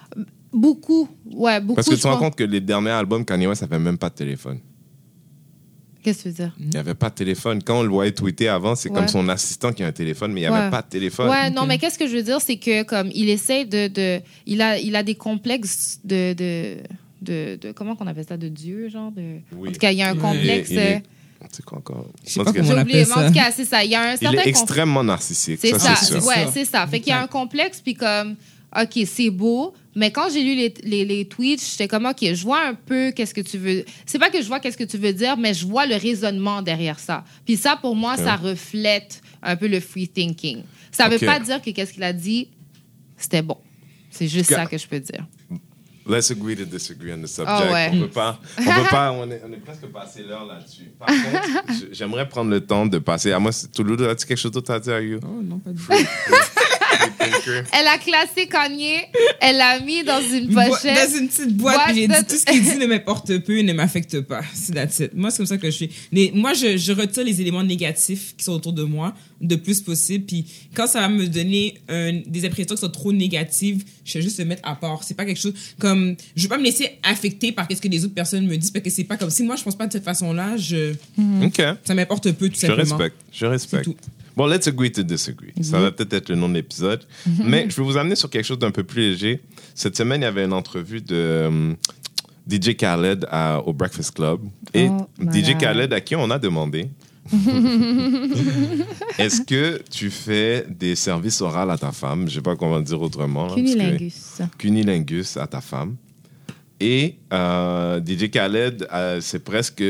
Beaucoup ouais beaucoup Parce que tu te rends compte que les derniers albums Kanye West n'avaient même pas de téléphone. qu'est-ce que tu veux dire? Il n'y avait pas de téléphone. Quand on le voyait tweeter avant, c'est Ouais. comme son assistant qui a un téléphone, mais il n'y avait Ouais. pas de téléphone. Ouais, non, mais qu'est-ce que je veux dire, c'est que comme il essaie de, de il a, il a des complexes de, de, de, de- comment qu'on appelle ça, de Dieu, genre de. Oui. En tout cas, il y a un complexe. Il est- il est- euh, C'est quoi encore? Je sais En pas tout cas, comment on oublié, appelle mais en ça. tout cas, c'est ça. Il y a un Il certain est complexe. extrêmement narcissique. C'est Ça, ça, ouais, ça. c'est ça. Fait qu'il y a un complexe, puis comme, OK, c'est beau, mais quand j'ai lu les, les, les tweets, j'étais comme, OK, je vois un peu qu'est-ce que tu veux. C'est pas que je vois qu'est-ce que tu veux dire, mais je vois le raisonnement derrière ça. Puis ça, pour moi, ça reflète un peu le free thinking. Ça veut pas dire que qu'est-ce qu'il a dit, c'était bon. C'est juste ça que je peux dire. Let's agree to disagree on the subject. Ah ouais. On peut pas, on peut pas, on est, on est presque passé l'heure là-dessus. Par contre, j'aimerais prendre le temps de passer. À moi, Toulouse, as-tu quelque chose d'autre à dire, You? Oh non, pas du tout. Elle a classé Kanye, elle l'a mis dans une pochette. Dans une petite boîte, Boîte puis j'ai de- dit tout ce qu'il dit ne m'importe peu, ne m'affecte pas. C'est that's it. Moi, c'est comme ça que je suis. Les- moi, je, je retire les éléments négatifs qui sont autour de moi de plus possible. Puis quand ça va me donner un- des impressions qui sont trop négatives, je vais juste le mettre à part. C'est pas quelque chose comme. Je vais pas me laisser affecter par ce que les autres personnes me disent parce que c'est pas comme si moi je pense pas de cette façon-là, je, OK. ça m'importe peu tout Je simplement. respecte. Je respecte. tout. Bon, let's agree to disagree. Ça va peut-être être le nom de l'épisode. Mais je vais vous amener sur quelque chose d'un peu plus léger. Cette semaine, il y avait une entrevue de euh, DJ Khaled à- au Breakfast Club. Et Oh, DJ. Khaled, à qui on a demandé Est-ce que tu fais des services oraux à ta femme? Je sais pas comment dire autrement. là, que- Cunilingus. cunilingus à ta femme. Et euh, DJ Khaled, euh, c'est presque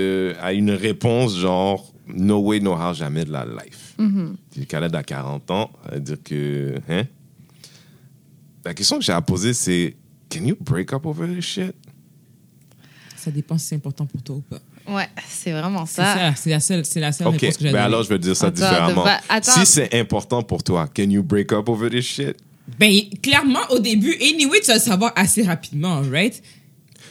à une réponse genre No way, no how, jamais de la life. DJ Khaled a 40 ans, veut dire que. Hein? La question que j'ai à poser, c'est Can you break up over this shit? Ça dépend si c'est important pour toi ou pas. Ouais, c'est vraiment C'est ça. c'est la seule, c'est la seule Ok, réponse que j'ai ben alors je vais dire ça Attends, différemment. va-. Si c'est important pour toi, can you break up over this shit? Ben, clairement, au début, anyway, tu vas le savoir assez rapidement, right?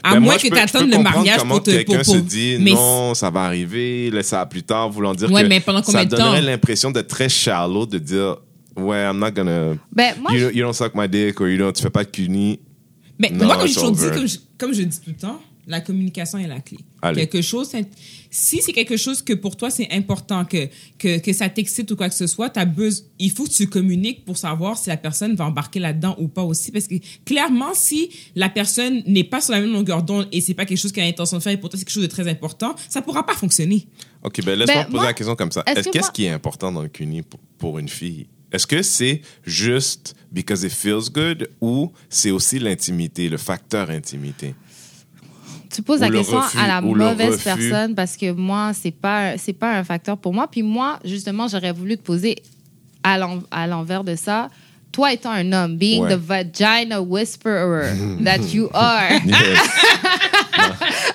À Ben, moins moi, que tu attendes le mariage comment pour te. quelqu'un pour- pour- se dit mais non, ça va arriver, laisse ça à plus tard, voulant dire Ouais, que mais pendant combien ça de temps? donnerait l'impression d'être très shallow, de dire ouais, I'm not gonna. Ben, moi, you, je- don't- you don't suck my dick, or you don't, tu fais pas de cuni. Mais Non, moi, comme j'ai toujours dit, over. comme je, comme je dis tout le temps, la communication est la clé. Allez. Quelque chose, c'est- si c'est quelque chose que pour toi c'est important, que, que, que ça t'excite ou quoi que ce soit, as besoin, il faut que tu communiques pour savoir si la personne va embarquer là-dedans ou pas aussi. Parce que clairement, si la personne n'est pas sur la même longueur d'onde et c'est pas quelque chose qu'elle a l'intention de faire et pour toi c'est quelque chose de très important, ça pourra pas fonctionner. Ok, ben laisse-moi Ben, poser moi, la question comme ça. est-ce Est-ce que qu'est-ce moi- qui est important dans le cuni pour, pour une fille? Est-ce que c'est juste because it feels good ou c'est aussi l'intimité, le facteur intimité? Tu poses la question refus, à la mauvaise personne parce que moi, c'est pas, c'est pas un facteur pour moi. Puis moi, justement, j'aurais voulu te poser à l'en- à l'envers de ça. Toi étant un homme, being Ouais. the vagina whisperer that you are. Yes.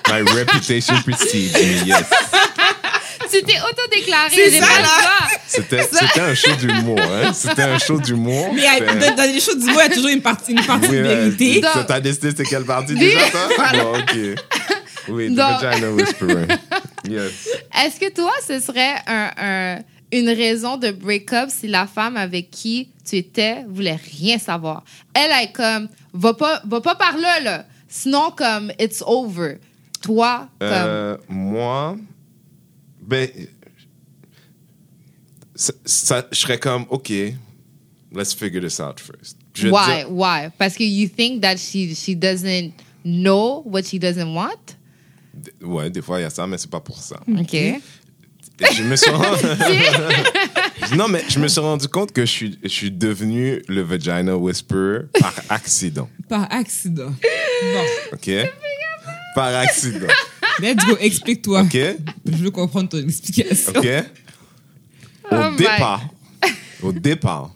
my, my reputation precedes me, yes. Tu t'es autodéclaré. C'est ça, là. C'était c'était un show d'humour, hein? C'était un show d'humour. Mais dans, dans les choses du mot, il y a toujours une partie, une partie Oui, de ouais. vérité. Donc- T'as- décidé c'était quelle partie déjà, toi? Bon, ok. Oui, the Donc- vagina whisperer. Yes. Est-ce que toi, ce serait un, un- une raison de break-up si la femme avec qui tu étais voulait rien savoir? Elle est comme, va pas, va pas par là, là. Sinon, comme, it's over. Toi, comme, Euh, moi, ben, ça, ça- je serais comme, OK, let's figure this out first. Je why, dire- why? Parce que you think that she, she doesn't know what she doesn't want? ouais, des fois, il y a ça, mais c'est pas pour ça. OK. Je me suis rendu... non, mais je me suis rendu compte que je suis, je suis devenu le vagina whisperer par accident. Par accident. Bon, OK? Par accident. let's go, explique-toi. OK? Je veux comprendre ton explication. OK? Au Oh my- départ, au départ,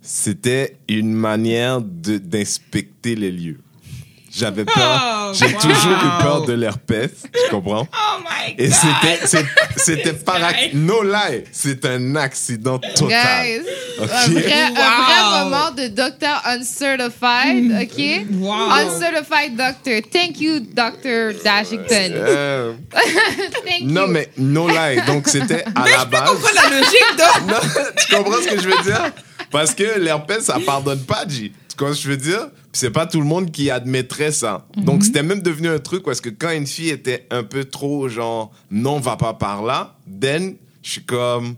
c'était une manière de- d'inspecter les lieux. J'avais peur, Oh, j'ai wow. toujours eu peur de l'herpès, tu comprends? Oh my God! Et c'était, c'était par ac- no lie, c'est un accident total. Guys, OK? un, vrai, un Wow. vrai moment de docteur uncertified, OK? Wow. Uncertified doctor. Thank you, Dr. Dashington. Euh, Thank non, you. mais no lie. Donc, c'était à la base. Comprends la logique, donc? Non, tu comprends ce que je veux dire? Parce que l'herpès, ça pardonne pas, G. Tu comprends ce que je veux dire? C'est pas tout le monde qui admettrait ça. Donc c'était même devenu un truc parce que quand une fille était un peu trop genre non, va pas par là, then je suis comme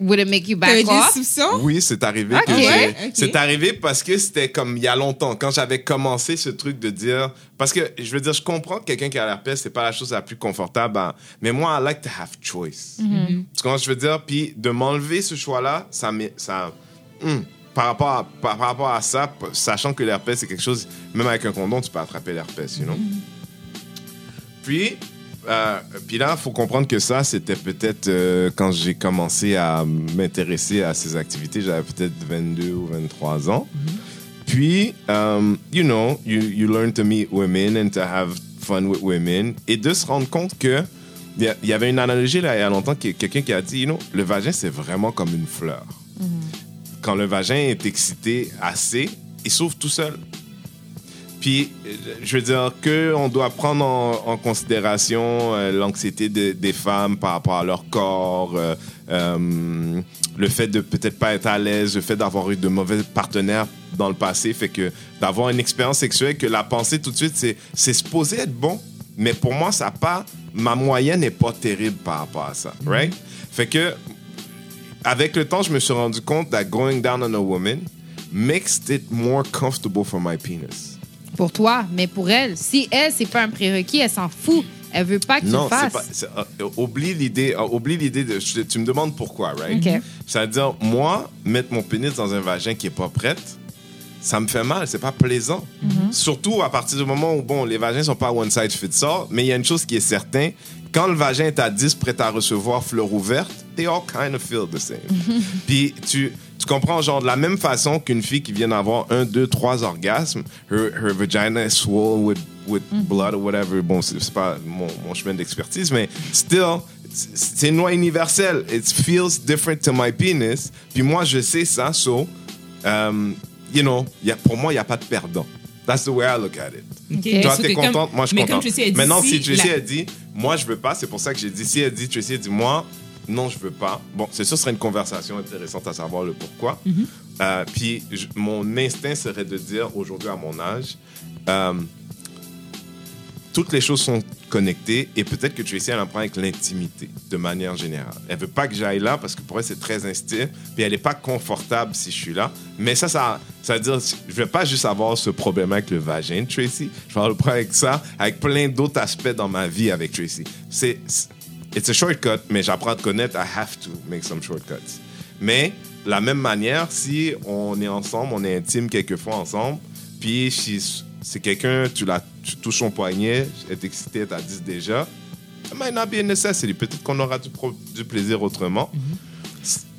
Would it make you back off? oui, c'est arrivé que Ok. j'ai- Ok. c'est arrivé parce que c'était comme il y a longtemps quand j'avais commencé ce truc de dire parce que je veux dire je comprends que quelqu'un qui a l'herpès c'est pas la chose la plus confortable hein, mais moi I like to have choice. Mm-hmm. Tu comprends ce que je veux dire? Puis de m'enlever ce choix là ça ça hum, par rapport à par, par rapport à ça sachant que l'herpès c'est quelque chose même avec un condom tu peux attraper l'herpès, you know? Puis, euh, puis là, il faut comprendre que ça, c'était peut-être euh, quand j'ai commencé à m'intéresser à ces activités, j'avais peut-être 22 ou 23 ans. Puis, um, you know, you, you learn to meet women and to have fun with women. Et de se rendre compte que il y, avait une analogie là, il y a longtemps, quelqu'un qui a dit, you know, le vagin, c'est vraiment comme une fleur. Quand le vagin est excité assez, il s'ouvre tout seul. Puis, euh, je veux dire qu'on doit prendre en, considération euh, l'anxiété de- des femmes par rapport à leur corps, euh, le fait de peut-être pas être à l'aise, le fait d'avoir eu de mauvais partenaires dans le passé, fait que d'avoir une expérience sexuelle, que la pensée tout de suite, c'est, c'est supposé être bon, mais pour moi, ça pas, ma moyenne n'est pas terrible par rapport à ça, right? Fait que, avec le temps, je me suis rendu compte that going down on a woman makes it more comfortable for my penis. Pour toi, mais pour elle, si elle, c'est pas un prérequis, elle s'en fout. Elle veut pas que Non, tu le fasses. pas. c'est- euh, oublie l'idée. euh, oublie l'idée de. tu me demandes pourquoi, right? OK. C'est-à-dire, moi, mettre mon pénis dans un vagin qui est pas prêt, ça me fait mal. C'est pas plaisant. Surtout à partir du moment où, bon, les vagins sont pas one size fits all, mais il y a une chose qui est certaine. Quand le vagin est à 10 prêt à recevoir fleur ouverte, they all kind of feel the same. Puis tu, tu comprends, genre, de la même façon qu'une fille qui vient d'avoir un, deux, trois orgasmes, her, her vagina is swollen with, with blood or whatever. Bon, c'est pas mon, mon chemin d'expertise, mais still, c'est une loi universelle. It feels different to my penis. Puis moi, je sais ça, so, um, you know, y a, pour moi, il n'y a pas de perdant. That's the way I look at it. Ok. Toi, Sauf t'es comme- contente, moi, je suis contente. Maintenant, si si Tracy la- a dit, moi, je veux pas, c'est pour ça que j'ai dit, si elle dit, Tracy a dit, moi, non, je veux pas. Bon, c'est sûr, ce serait une conversation intéressante à savoir le pourquoi. Euh, puis je- mon instinct serait de dire aujourd'hui à mon âge, euh, toutes les choses sont connectées et peut-être que Tracy elle en prend avec l'intimité de manière générale. Elle veut pas que j'aille là parce que pour elle c'est très intime puis elle est pas confortable si je suis là. Mais ça, ça, ça veut dire je vais pas juste avoir ce problème avec le vagin Tracy. Je vais le avec ça, avec plein d'autres aspects dans ma vie avec Tracy. C'est it's a shortcut, mais j'apprends à te connaître. I have to make some shortcuts. Mais la même manière, si on est ensemble, on est intime quelquefois ensemble, puis si c'est quelqu'un, tu, la- tu touches son poignet, elle est excitée, t'as dit déjà, it might not be a necessity. Peut-être qu'on aura du, pro- du plaisir autrement.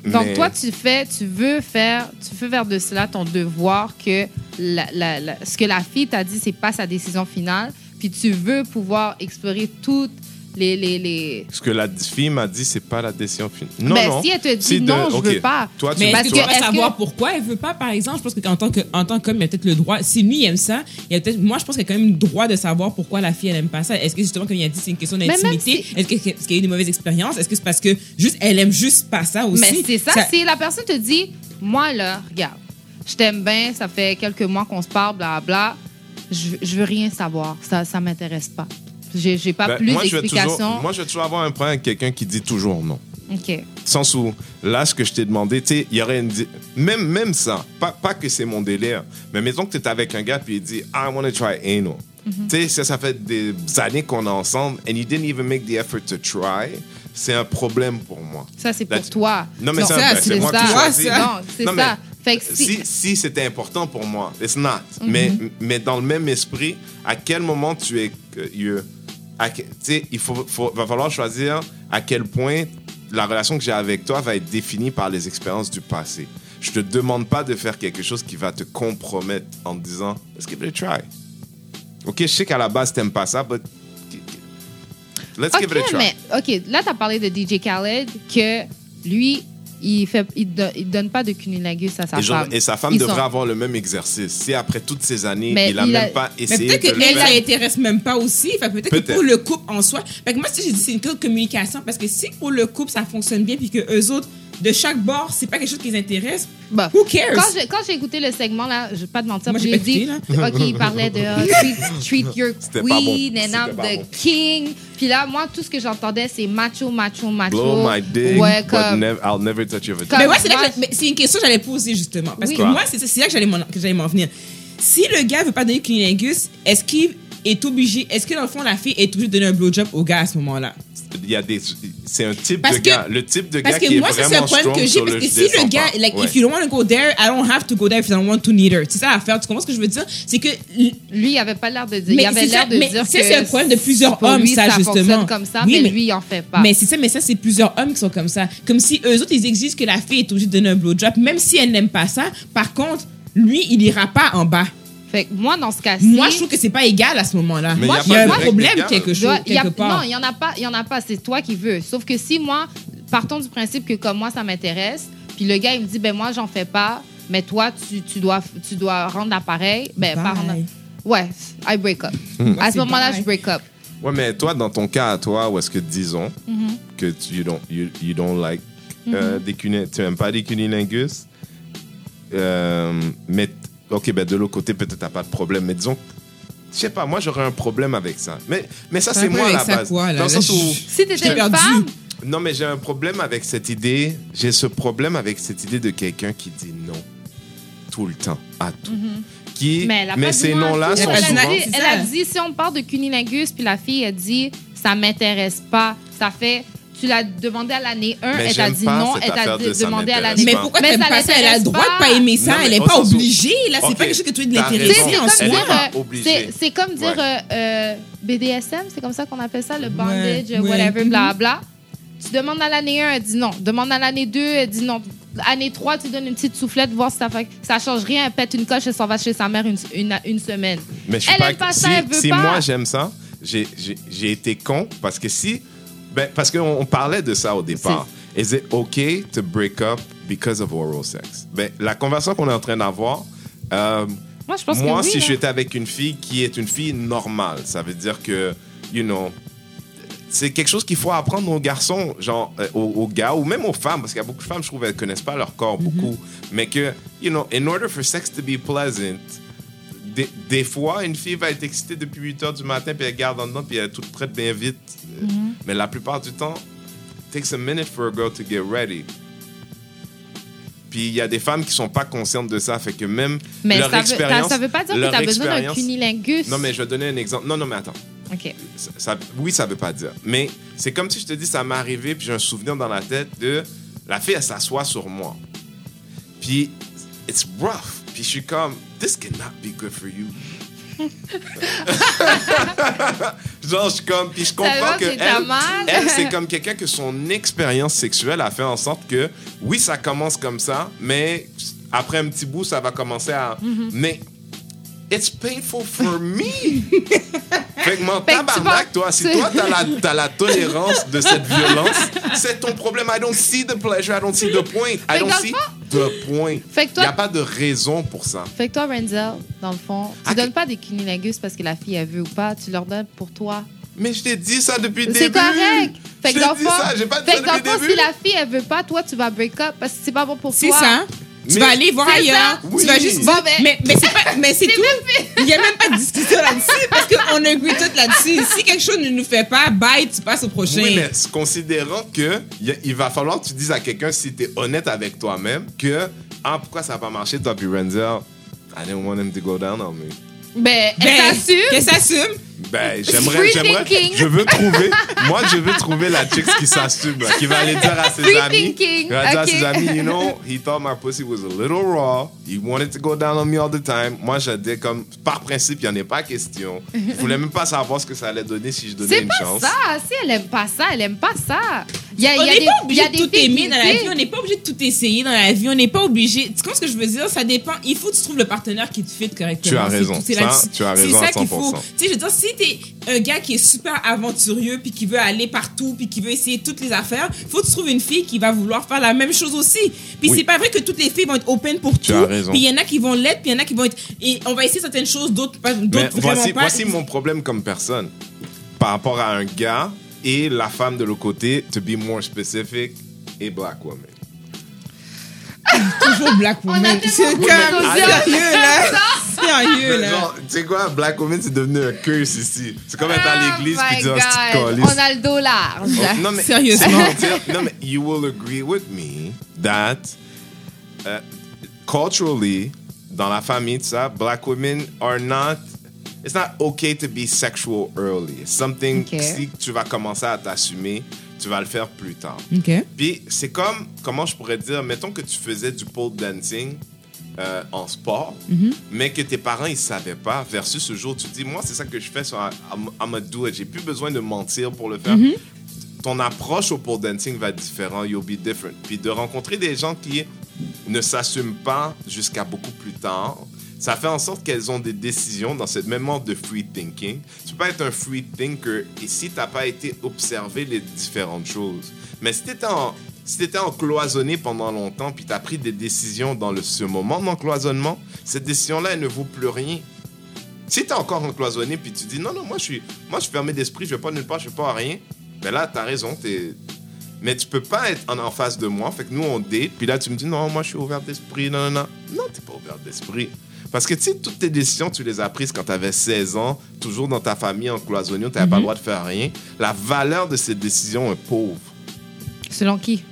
Donc, Mais- toi, tu fais, tu veux faire, tu veux faire de cela ton devoir que la- la- la- ce que la fille t'a dit, c'est pas sa décision finale. Puis tu veux pouvoir explorer toutes les. les, les... Ce que la fille m'a dit, c'est pas la décision finale. Non, Ben, non. si elle te dit Si de- non, je ok. veux pas. Toi, tu Mais Parce que- tu vas savoir que- pourquoi elle veut pas, par exemple? Je pense qu'en tant que, en tant qu'homme, il y a peut-être le droit. Si lui il aime ça, il y a peut-être, moi, je pense qu'il y a quand même le droit de savoir pourquoi la fille, elle aime pas ça. Est-ce que justement, comme il a dit, c'est une question d'intimité? si- Est-ce que- est-ce qu'il y a eu des mauvaises expériences? Est-ce que c'est parce que juste, elle aime juste pas ça aussi? Mais c'est ça, si la personne te dit, moi là, regarde, je t'aime bien, ça fait quelques mois qu'on se parle, bla bla, je, je veux rien savoir, ça, ça m'intéresse pas. J'ai j'ai pas Ben, plus moi, je toujours- Moi, je vais toujours avoir un problème avec quelqu'un qui dit toujours non. Ok. sens où, là, ce que je t'ai demandé, tu sais, il y aurait une. Même, même ça, pas, pas que c'est mon délire, mais mettons que tu es avec un gars puis il dit, I want to try anal. Mhm. Tu sais, ça, ça fait des années qu'on est ensemble and you didn't even make the effort to try. C'est un problème pour moi. Ça, c'est pour Là, toi. Non, mais Non, ça, c'est c'est moi ça. qui choisis. Ça. Non, c'est Non, ça. Fait que si- si, si c'était important pour moi, it's not. Mhm. mais, mais dans le même esprit, à quel moment tu es. À il faut, faut- va falloir choisir à quel point la relation que j'ai avec toi va être définie par les expériences du passé. Je te demande pas de faire quelque chose qui va te compromettre en te disant, let's give it a try. Ok, je sais qu'à la base, t'aimes pas ça, but let's give it a try. mais OK, là, tu as parlé de DJ Khaled, que lui, il fait, il, do- il donne pas de cunilingus à sa Et, genre- femme. et sa femme Ils devrait sont- avoir le même exercice. Si après toutes ces années, Mais il a il même a- pas Mais essayé peut-être de le qu'elle, faire. ça l'intéresse même pas aussi. Fait que peut-être que Peut-être. pour le couple en soi. Fait que moi, si j'ai dit c'est une de communication, parce que si pour le couple ça fonctionne bien, puis que eux autres, de chaque bord, c'est pas quelque chose qui les intéresse, Bah, who cares? Quand j'ai, écouté le segment, là, je vais pas te mentir, Moi, j'ai dit, écouté, OK, il parlait de uh, treat, treat your C'était pas bon. queen and I'm pas the bon. king. Puis là, moi, tout ce que j'entendais, c'est macho, macho, macho. Blow my dick, Ouais, but nev- I'll never touch your vagina. Mais ouais, c'est là moi, c'est une question que j'allais poser justement. Parce Oui. que moi, c'est là que j'allais m'en que j'allais m'en venir. Si le gars veut pas donner cunilingus, est-ce qu'il est obligé, est-ce que dans le fond, la fille est obligée de donner un blowjob au gars à ce moment-là? Il y a des, c'est un type Parce de que- gars, le type de Parce gars que qui moi, est ça, c'est un vraiment problème strong que j'ai. sur Parce le que si le gars, pas. like, Ouais. if you don't want to go there, I don't have to go there if I don't want to neither. C'est ça l'affaire. Tu comprends ce que je veux dire? C'est que. Lui, il avait pas l'air de dire. Mais il avait c'est l'air ça, de mais dire ça, que c'est un problème de plusieurs hommes, lui, ça, fonctionne justement. comme ça, Oui, mais, mais- lui, il en fait pas. Mais c'est ça, mais ça, c'est plusieurs hommes qui sont comme ça. Comme si eux autres, ils exigent que la fille est obligée de donner un blowjob, même si elle n'aime pas ça. Par contre, lui, il ira pas en bas. Fait que moi, dans ce cas-ci... Moi, je trouve que c'est pas égal à ce moment-là. Mais Moi, y a il y a pas un problème quelque chose, dois- y a- quelque part. Non, il y en a pas. Il y en a pas. C'est toi qui veux. Sauf que si moi, partons du principe que comme moi, ça m'intéresse, puis le gars, il me dit, ben moi, j'en fais pas, mais toi, tu, tu dois, tu dois rendre l'appareil. Ben, pas rendre... Ouais, I break up. Hmm. À ce moment-là, je break up. Ouais, mais toi, dans ton cas à toi, où est-ce que disons Mm-hmm. que tu you don't, you, you don't like euh, des cuni- tu n'aimes pas des cunilingus, euh, mais ok, ben de l'autre côté, peut-être t'as pas de problème, mais disons, je sais pas, moi j'aurais un problème avec ça. Mais, mais ça, c'est moi à la base. quoi, là? dans le Là, sens où. Si t'étais une femme, Non, mais j'ai un problème avec cette idée. J'ai ce problème avec cette idée de quelqu'un qui dit non tout le temps, à tout. Qui, Mm-hmm. mais elle a pas dit ces noms-là sont Elle a dit a elle a dit, si on parle de cunilingus, puis la fille a dit, ça m'intéresse pas. Ça fait, tu l'as demandé à l'année 1, Mais elle t'a dit non, elle t'a demandé à l'année Mais pas. pourquoi Mais pas ça? Elle a le droit de pas. pas aimer ça. Non, mais elle est au pas obligée. Là, c'est Ok, pas quelque chose que tu es de c'est comme dire, euh, Ouais. euh, BDSM, c'est comme ça qu'on appelle ça, le bondage, Ouais, whatever, ouais. bla bla. Tu demandes à l'année 1, elle dit non. Demande à l'année 2, elle dit non. Année 3, tu donnes une petite soufflette, voir si ça fait. Ça change rien, elle pète une coche, elle s'en va chez sa mère une, une, une semaine. Mais je suis Elle pas, aime pas si, ça, elle veut si pas. moi j'aime ça, j'ai été con parce que si. Ben, parce qu'on on parlait de ça au départ. Is it okay to break up because of oral sex? Ben, la conversation qu'on est en train d'avoir, euh, Moi, je pense moi, que oui. si là. j'étais avec une fille qui est une fille normale, ça veut dire que, you know, c'est quelque chose qu'il faut apprendre aux garçons, genre euh, aux, aux gars ou même aux femmes, parce qu'il y a beaucoup de femmes, je trouve, elles connaissent pas leur corps beaucoup, mais que, you know, in order for sex to be pleasant, des, des fois, une fille va être excitée depuis 8 heures du matin, puis elle garde en dedans, puis elle est toute prête bien vite. Euh, Mais la plupart du temps, it takes a minute for a girl to get ready. Puis il y a des femmes qui sont pas conscientes de ça, fait que même Mais leur ça veut, expérience... ça veut pas dire que tu as besoin d'un cunilingus. Non, mais je vais donner un exemple. Non, non, mais attends. OK. Ça- ça- oui, ça veut pas dire. Mais c'est comme si je te dis, ça m'est arrivé, puis j'ai un souvenir dans la tête de la fille, elle s'assoit sur moi. Puis, it's rough. Puis je suis comme, this cannot be good for you. Genre, je suis comme, puis je comprends que elle, c'est comme quelqu'un que son expérience sexuelle a fait en sorte que, oui, ça commence comme ça, mais après un petit bout, ça va commencer à. Mm-hmm. Mais it's painful for me. fait que mon Fait tabarnak, toi, si c'est- toi, t'as la, t'as la tolérance de cette violence, c'est ton problème. I don't see the pleasure, I don't see the point. I don't see the point. Fait que Il toi- n'y a pas de raison pour ça. Fait que toi, Renzel, dans le fond, tu Ah, donnes pas des cunilingus parce que la fille, elle veut ou pas. Tu leur donnes pour toi. Mais je t'ai dit ça depuis le C'est début. correct. Fait que dans le fond, si la fille, elle veut pas, toi, tu vas break up parce que c'est pas bon pour C'est toi. ça. Tu Mais- vas aller voir ailleurs. Oui. Tu vas juste. Bon, ben- mais mais c'est pas. Mais c'est tout. Il n'y a même pas de discussion là-dessus parce qu'on agree tout là-dessus. Si quelque chose ne nous fait pas, bye, tu passes au prochain. Oui, mais considérant que y a- il va falloir que tu dises à quelqu'un si tu es honnête avec toi-même que ah pourquoi ça n'a pas marché toi puis Renzel? I didn't want him to go down on me. Ben, elle Ben, s'assume. Qu'elle s'assume. Ben j'aimerais Free j'aimerais thinking. je veux trouver moi je veux trouver la chick qui s'assume là, qui va aller dire à ses Free amis thinking, qui va dire à ok. ses amis you know he thought my pussy was a little raw he wanted to go down on me all the time moi je dis comme par principe il n'y en est pas question je voulais même pas savoir ce que ça allait donner si je donnais C'est une pas chance ça. Si elle aime pas ça, elle aime pas ça. Il y a, On il n'est pas il obligé de tout aimer dans la vie. On n'est pas obligé de tout essayer dans la vie. On n'est pas obligé. Tu comprends ce que je veux dire? Ça dépend. Il faut que tu trouves le partenaire qui te fit correctement. Tu as C'est raison. tout. C'est Ça, là-dessus. tu as C'est raison ça à qu'il faut. 100%. Tu sais, je veux dire, si t'es un gars qui est super aventureux puis qui veut aller partout puis qui veut essayer toutes les affaires, faut que tu trouves une fille qui va vouloir faire la même chose aussi. Puis Oui. c'est pas vrai que toutes les filles vont être open pour Tu tout. as raison. Puis il y en a qui vont l'être, puis il y en a qui vont être. Et on va essayer certaines choses, d'autres pas. Mais D'autres vraiment voici, pas. voici mon problème comme personne par rapport à un gars et la femme de l'autre côté, to be more specific, et black woman. toujours black woman. C'est sérieux là. Sérieux là. Genre, tu sais quoi, black woman, c'est devenu un curse ici. C'est comme être à l'église Oh puis my dire, calice. On a le dos large. Oh, non, mais, Sérieusement. non, mais you will agree with me that uh, culturally, dans la famille, ça, black women are not. It's not okay to be sexual early. It's something Ok. si tu vas commencer à t'assumer, tu vas le faire plus tard. Puis c'est comme, comment je pourrais dire, mettons que tu faisais du pole dancing euh, en sport, mais que tes parents ils savaient pas, versus ce jour tu dis, moi c'est ça que je fais, do it. J'ai plus besoin de mentir pour le faire. Ton approche au pole dancing va être différente, you'll be different. Puis de rencontrer des gens qui ne s'assument pas jusqu'à beaucoup plus tard, ça fait en sorte qu'elles ont des décisions dans cette même ordre de free thinking. Tu peux pas être un free thinker et si tu n'as pas été observer les différentes choses. Mais si tu étais, en, si t'étais encloisonné pendant longtemps puis tu as pris des décisions dans le, ce moment d'encloisonnement, cette décision-là, elle ne vaut plus rien. Si tu es encore encloisonné puis tu dis non, non, moi je suis, moi, je suis fermé d'esprit, je vais pas nulle part, je vais pas à rien, ben là, tu as raison. t'es- Mais tu peux pas être en, en face de moi. Fait que nous, on date. Puis là, tu me dis, non, moi, je suis ouvert d'esprit. Non, non, non. Non, t'es pas ouvert d'esprit. Parce que, tu sais, toutes tes décisions, tu les as prises quand tu avais 16 ans, toujours dans ta famille, en cloisonné, tu n'avais pas le droit de faire rien. La valeur de ces décisions est pauvre. Selon qui?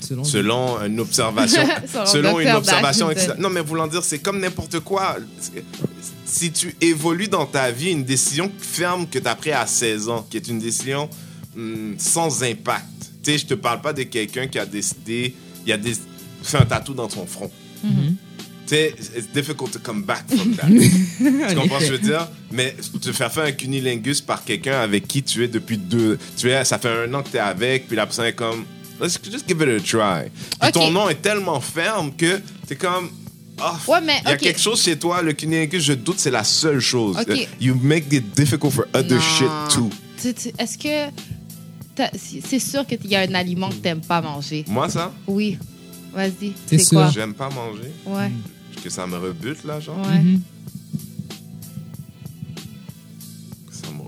Selon Selon une observation. Selon selon une observation. Non, mais voulant dire, c'est comme n'importe quoi. Si tu évolues dans ta vie, une décision ferme que tu as prise à 16 ans, qui est une décision hum, sans impact. Tu sais, je te parle pas de quelqu'un qui a décidé, il a des, fait un tatou dans son front. Mm-hmm. Tu it's difficult to come back from that. tu comprends ce que je veux dire? Mais te faire faire un cunilingus par quelqu'un avec qui tu es depuis deux. Tu es, ça fait un an que tu es avec, puis la personne est comme. Let's just give it a try. Ok. ton nom est tellement ferme que t'es comme. Ah, Ouais, mais, il y a quelque chose chez toi, le cunilingus, je doute, c'est la seule chose. Ok. You make it difficult for other Non. shit too. Tu- tu- Est-ce que. C'est sûr qu'il y a un aliment que t'aimes pas manger? Moi, ça, Oui. Vas-y. C'est C'est quoi? j'aime pas manger. Ouais. Que ça me rebute, là, genre. Ouais. Mhm. Ça me,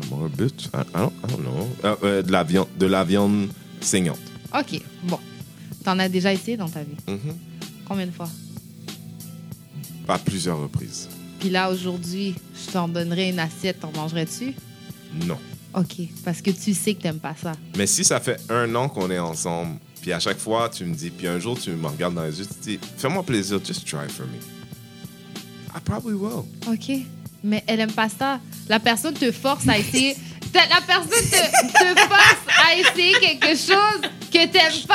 ça me bitch. I, I don't, I don't know. Euh, euh, de, la viande, de la viande saignante. OK, bon. T'en as déjà essayé dans ta vie? Mhm. Combien de fois? À plusieurs reprises. Puis là, aujourd'hui, je t'en donnerais une assiette, t'en mangerais-tu? Non. OK, parce que tu sais que t'aimes pas ça. Mais si ça fait un an qu'on est ensemble, puis à chaque fois, tu me dis, puis un jour, tu me regardes dans les yeux, tu te dis, fais-moi plaisir, just try for me. I probably will. OK. Mais elle aime pas ça. La personne te force à essayer. La personne te, te force à essayer quelque chose que t'aimes pas.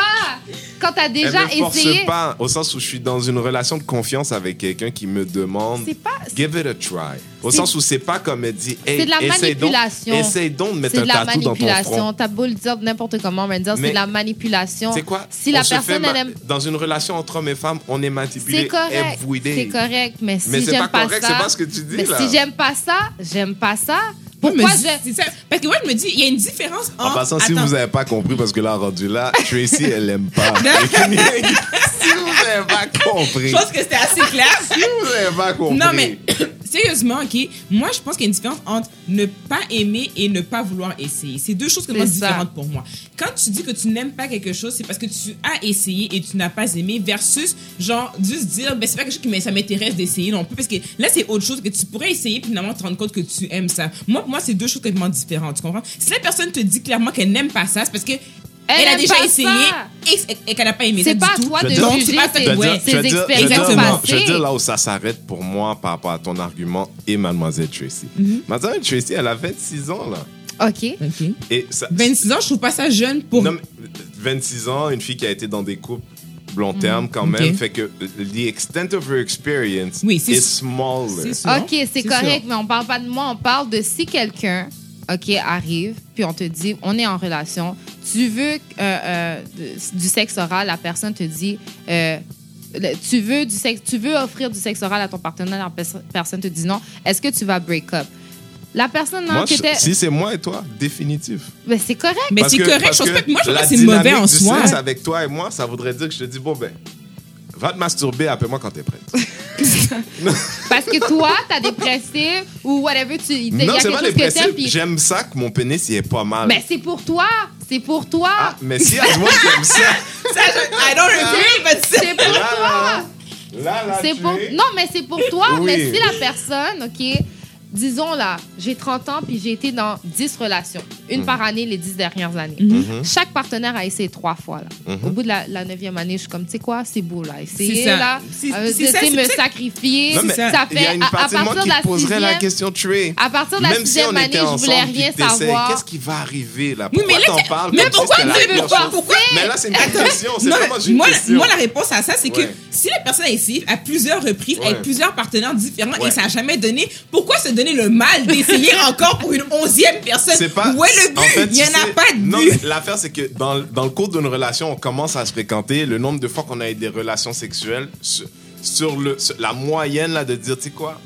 Quand t'as déjà Elle me force essayé. pas, au sens où je suis dans une relation de confiance avec quelqu'un qui me demande, C'est pas. give it a try. Au C'est- sens où c'est pas comme elle dit, hey, C'est de la essaye donc- manipulation. essaye donc de mettre C'est un de la tatou dans ton manipulation. front. T'as beau le dire n'importe comment, mais dire c'est Mais- de la manipulation. C'est quoi? Si On la se fait personne, ma- elle aime. Dans une relation entre hommes et femmes, on est manipulé C'est correct. every day. C'est correct. Mais si Mais c'est j'aime pas pas, correct, ça. c'est pas ce que tu dis, mais là. si j'aime pas ça, j'aime pas ça. Pourquoi c'est- je. ça. Parce que moi, je me dis, il y a une différence En entre. passant, si Attends. vous n'avez pas compris, parce que là, rendu là, Tracy, elle aime pas. si vous n'avez pas compris. Je pense que c'était assez clair. Si vous n'avez pas compris. Non, mais sérieusement, OK, moi, je pense qu'il y a une différence entre ne pas aimer et ne pas vouloir essayer. C'est deux choses complètement différentes pour moi. Quand tu dis que tu n'aimes pas quelque chose, c'est parce que tu as essayé et tu n'as pas aimé versus, genre, juste dire, ben, c'est pas quelque chose qui ça m'intéresse d'essayer non plus. Parce que là, c'est autre chose que tu pourrais essayer puis finalement te rendre compte que tu aimes ça. Moi, pour moi, c'est deux choses complètement différentes. Tu comprends? Si la personne te dit clairement qu'elle n'aime pas ça, c'est parce que elle, a déjà essayé ça. et, et qu'elle n'a pas aimé C'est du pas à tout. toi de veux dire- Donc, juger c'est pas ta- ses, expériences. Je veux dire là où ça s'arrête pour moi par rapport à ton argument et Mademoiselle Tracy. Mm-hmm. Mademoiselle Tracy, elle a 26 ans, là. OK. OK. Et ça, 26 ans, je trouve pas ça jeune pour. Non, mais 26 ans, une fille qui a été dans des couples long terme quand même, fait que the extent of her experience Oui, is smaller. OK, c'est C'est correct, sûr. mais on parle pas de moi, on parle de si quelqu'un, OK, arrive, puis on te dit, on est en relation, tu veux euh, euh, du sexe oral, la personne te dit, euh, tu veux du sexe, tu veux offrir du sexe oral à ton partenaire, la pers- personne te dit non, est-ce que tu vas break up? La personne non, Moi, qui était, si c'est moi et toi, définitif. ben, c'est correct. Mais c'est correct. Je pense que moi, je pas que c'est mauvais dynamique en du soi. sexe avec toi et moi, ça voudrait dire que je te dis, bon, ben, va te masturber, appelle-moi quand t'es prête. Parce que toi, t'as dépressif ou whatever, tu, il y a non, quelque c'est pas chose les que t'aimes, principes. puis J'aime ça que mon pénis, il est pas mal. ben, c'est pour toi, c'est pour toi, Ah, mais si y a du monde qui aime ça, Ça, je- I don't agree, but c'est- c'est pour là, toi. là, là, là, C'est tu pour... es- Non, mais c'est pour toi. Oui. Mais si la personne, OK, disons là, j'ai 30 ans puis j'ai été dans 10 relations, une par année les 10 dernières années. Chaque partenaire a essayé trois fois. Là. Mhm. Au bout de la, neuvième année, je suis comme, tu sais quoi, c'est beau là. Essayer ça. là, C'est- euh, me sacrifier. Non, mais ça. il y a fait une à, à partie de moi partir qui de la poserait la sixième, question, à partir de la Même si sixième on année, je voulais rien savoir. Qu'est-ce qui va arriver là? Oui, Pourquoi mais là, t'en parles mais si pourquoi tu veux pas? Pourquoi? Mais là, c'est une question. C'est vraiment une moi, question. moi, la réponse à ça, c'est que si la personne a essayé à plusieurs reprises avec plusieurs partenaires différents et ça n'a jamais donné, pourquoi se donner le mal d'essayer encore pour une onzième personne C'est pas. Où est le but? en fait, Il n'y en a pas de Non, but. mais l'affaire, c'est que dans, dans le cours d'une relation, on commence à se fréquenter. Le nombre de fois qu'on a eu des relations sexuelles, sur, sur le, sur la moyenne là, de dire, tu sais quoi,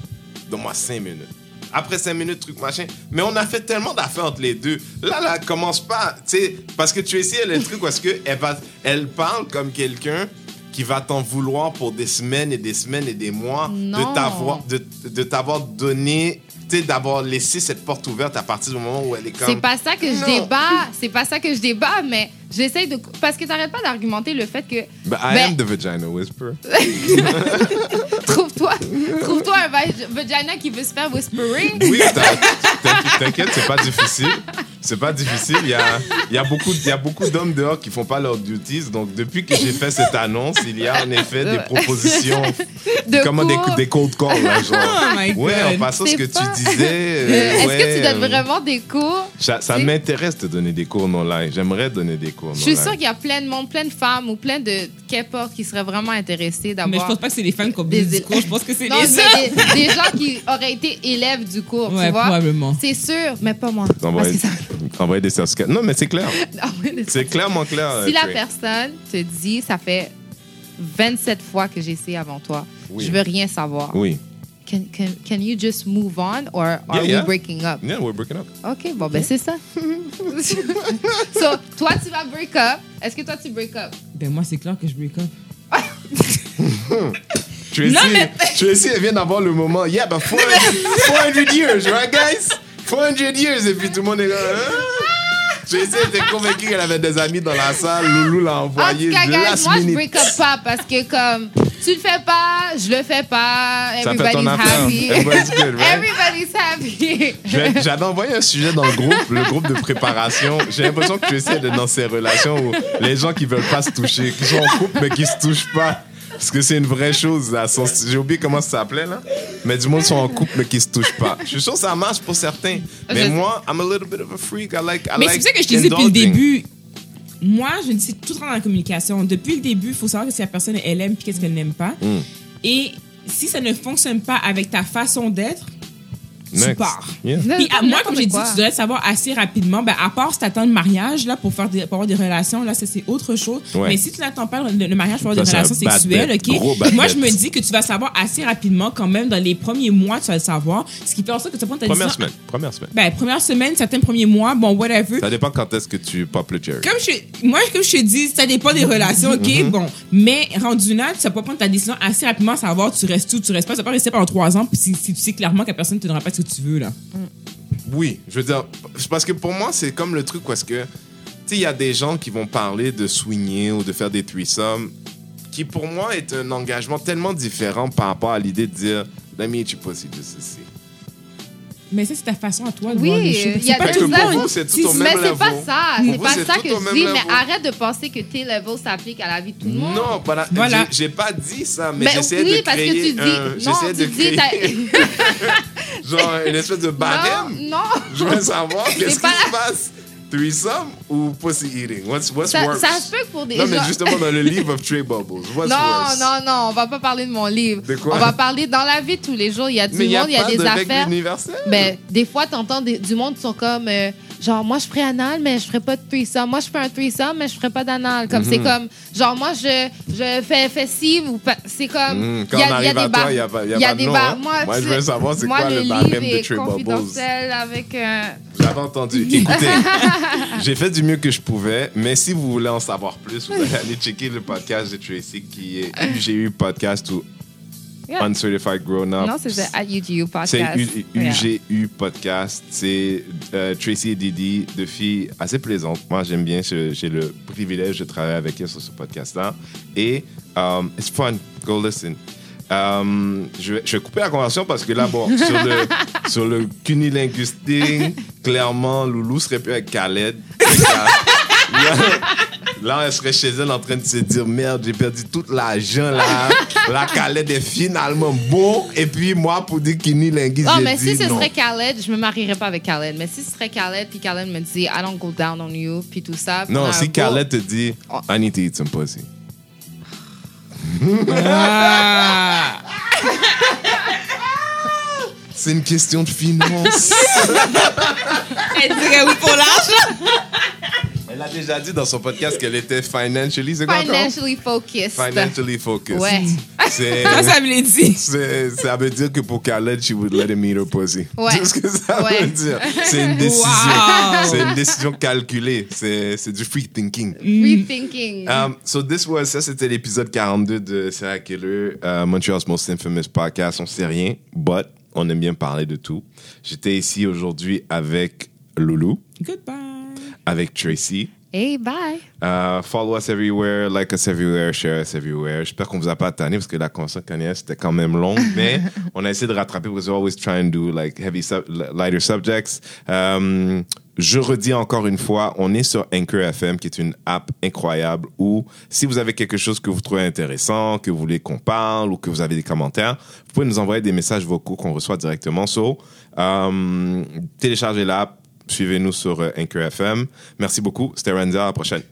donne-moi cinq minutes. Après cinq minutes, truc machin. Mais on a fait tellement d'affaires entre les deux. Là, là, commence pas. Tu sais, parce que tu essaies le truc parce qu'elle va, elle parle comme quelqu'un qui va t'en vouloir pour des semaines et des semaines et des mois Non. de t'avoir de, de t'avoir donné, d'avoir laissé cette porte ouverte à partir du moment où elle est comme. C'est pas ça que je Non. débat. C'est pas ça que je débat, mais j'essaye de. Parce que t'arrêtes pas d'argumenter le fait que. But I Ben- am the vagina whisperer. Trouve-toi un vag- vagina qui veut se faire whisperer. Oui, t'inquiète, c'est pas difficile. C'est pas difficile. Il y a, il y a beaucoup, il y a beaucoup d'hommes dehors qui font pas leurs duties. Donc, depuis que j'ai fait cette annonce, il y a en effet des propositions. De Comment des, des cold calls, là, genre. Oh Ouais, en passant ce que pas- tu disais. euh, Est-ce ouais, que tu donnes euh, vraiment des cours? Ça, m'intéresse de donner des cours non live. J'aimerais donner des cours Je suis sûre qu'il y a plein de monde, plein de femmes ou plein de qu'importe qui seraient vraiment intéressés Mais je d'avoir. pense pas que c'est les femmes qui ont Des- besoin du cours. Je pense que c'est non, les des, des gens qui auraient été élèves du cours, Ouais, tu vois. probablement. C'est sûr, mais pas moi. Envoyer, Parce que ça- envoyer des certificats. Non, mais c'est clair. C'est clairement clair. Si euh, la Trey. personne te dit, ça fait 27 fois que j'ai essayé avant toi, Oui. je veux rien savoir. Oui. Can, can, can you just move on or are Yeah, yeah. we breaking up? Yeah, we're breaking up. OK, bon, ben c'est ça. so, toi, tu vas break up. Est-ce que toi, tu break up? Ben moi, c'est clair que je break up. Tracy, Non, mais- Tracy, elle vient d'avoir le moment. Yeah, but 400, 400 years, right, guys? 400 years, et puis tout le monde est là. Hein? Tracy était convaincue qu'elle avait des amis dans la salle. Loulou l'a En tout envoyé cas, guys, moi, je break up pas parce que, comme, tu le fais pas, je le fais pas, everybody's happy. Everybody's good, right? Everybody's happy. J'avais envoyé un sujet dans le groupe, le groupe de préparation. J'ai l'impression que tu essaies d'être dans ces relations où les gens qui veulent pas se toucher, qui sont en couple mais qui se touchent pas. Parce que c'est une vraie chose. J'ai oublié comment ça s'appelait là. Mais du monde sont en couple mais qui se touchent pas. Je suis sûr que ça marche pour certains. Mais moi, I'm a little bit of a freak. I like. I Mais like c'est pour ça que je te disais depuis le début. Moi, je dis c'est tout rentre dans la communication. Depuis le début, il faut savoir que si la personne elle aime puis qu'est-ce qu'elle n'aime pas. Mm. Et si ça ne fonctionne pas avec ta façon d'être, tu pars. Yeah. Puis à moi, comme j'ai dit, tu devrais le savoir assez rapidement. Ben, à part si tu attends le mariage là, pour, faire des, pour avoir des relations, là, ça, c'est autre chose. Ouais. Mais si tu n'attends pas le, le mariage pour avoir Ça, des relations sexuelles. OK? Moi, je me dis que tu vas savoir assez rapidement quand même dans les premiers mois, tu vas le savoir. Ce qui fait en sorte que tu vas prendre ta Première décision. semaine. Première semaine. Ben, première semaine, certains premiers mois, bon, whatever. Ça dépend quand est-ce que tu pop le cherry. Comme je, moi, comme je te dis, ça dépend des relations, OK? Mm-hmm. Bon. Mais rendu là, tu vas pas prendre ta décision assez rapidement, savoir tu restes où, tu restes pas. Tu vas pas rester pendant trois ans, puis si, si tu sais clairement que la personne ne te donnera pas ce tu veux, là. Oui, je veux dire, parce que pour moi, c'est comme le truc parce que, tu sais, il y a des gens qui vont parler de swinguer ou de faire des threesomes, qui pour moi est un engagement tellement différent par rapport à l'idée de dire, let me eat your pussy just to see. Mais ça, c'est ta façon à toi de Oui, voir les choses. il y a C'est pas Parce tout que pour vous, c'est tout au Mais même c'est level. pas ça, c'est pas c'est ça que je dis, mais arrête de penser que tes levels s'appliquent à la vie de tout le monde. Non, pas la- Voilà. j'ai- pas dit ça, mais Mais j'essaie oui, de parce que créer tu dis, un, non, j'essaie de dis, créer genre une espèce de barème. non, non. Je veux savoir qu'est-ce qui se passe. Threesome ou pussy eating? What's, what's Ça, worse? ça se peut que pour des Non, mais justement, dans le livre of Trey Bubbles, what's Non, worse? non, non, on va pas parler de mon livre. De quoi? On va parler dans la vie de tous les jours. Il y a du Mais il y a monde, il y a des affaires. universelle. Ben, des fois, t'entends des- du monde qui sont comme, euh, genre, moi, je ferais anal, mais je ferais pas de threesome. Moi, je fais un threesome, mais je ferais pas d'anal. Comme, Mhm. c'est comme, genre, moi, je, je fais fessive ou. C'est comme. Mhm, quand il y a- on il y a arrive des barres- il y a des barres- hein. Moi, Moi, je veux savoir c'est quoi le barème de Bubbles. confidentiel avec. euh, J'avais entendu. Écoutez, j'ai fait du mieux que je pouvais, mais si vous voulez en savoir plus, vous allez aller checker le podcast de Tracy qui est UGU Podcast ou Yeah. Uncertified Grown Up. Non, c'est at UGU podcast. UGU. C'est euh, Tracy et Didi, deux filles assez plaisantes. Moi, j'aime bien. J'ai le privilège de travailler avec elles sur ce podcast-là. Et um, it's fun. Go listen. Um, je, vais, je vais couper la conversation parce que là, bon, sur le, sur le clairement, Loulou serait plus avec Khaled. Là, elle serait chez elle en train de se dire Merde, j'ai perdu tout l'argent là. La Khaled est finalement bon. Et puis moi, pour dire cunilinguiste, Non, j'ai mais dit si ce non. serait Khaled, je me marierais pas avec Khaled. Mais si ce serait Khaled, puis Khaled me dit I don't go down on you, puis tout ça. Non, si Khaled te dit Oh. I need to eat some pussy. Ah! C'est une question de finance. Elle dirait oui pour l'argent. Elle a déjà dit dans son podcast qu'elle était financially, c'est quoi encore? Financially focused. Financially focused. Ouais. C'est, Ça, ça me l'a dit? c'est- ça veut dire que pour Khaled, she would let him eat her pussy. Ouais. C'est ce que ça Ouais. veut dire. C'est une décision. Wow. C'est une décision calculée. C'est, c'est du free thinking. Rethinking. Um, so this was, ça c'était l'épisode 42 de Serial Killer, uh, Montreal's Most Infamous Podcast. On sait rien, but on aime bien parler de tout. J'étais ici aujourd'hui avec Loulou, Goodbye. Avec Tracy. hey, bye. Uh, follow us everywhere, like us everywhere, share us everywhere. J'espère qu'on vous a pas tanné parce que la conversation canadienne c'était quand même long, mais on a essayé de rattraper always trying to do like heavy, sub- lighter subjects. Um, je redis encore une fois, on est sur Anchor FM, qui est une app incroyable où si vous avez quelque chose que vous trouvez intéressant, que vous voulez qu'on parle ou que vous avez des commentaires, vous pouvez nous envoyer des messages vocaux qu'on reçoit directement. So, um, téléchargez l'app, suivez-nous sur euh, Anchor FM. Merci beaucoup. C'était Randy. À la prochaine.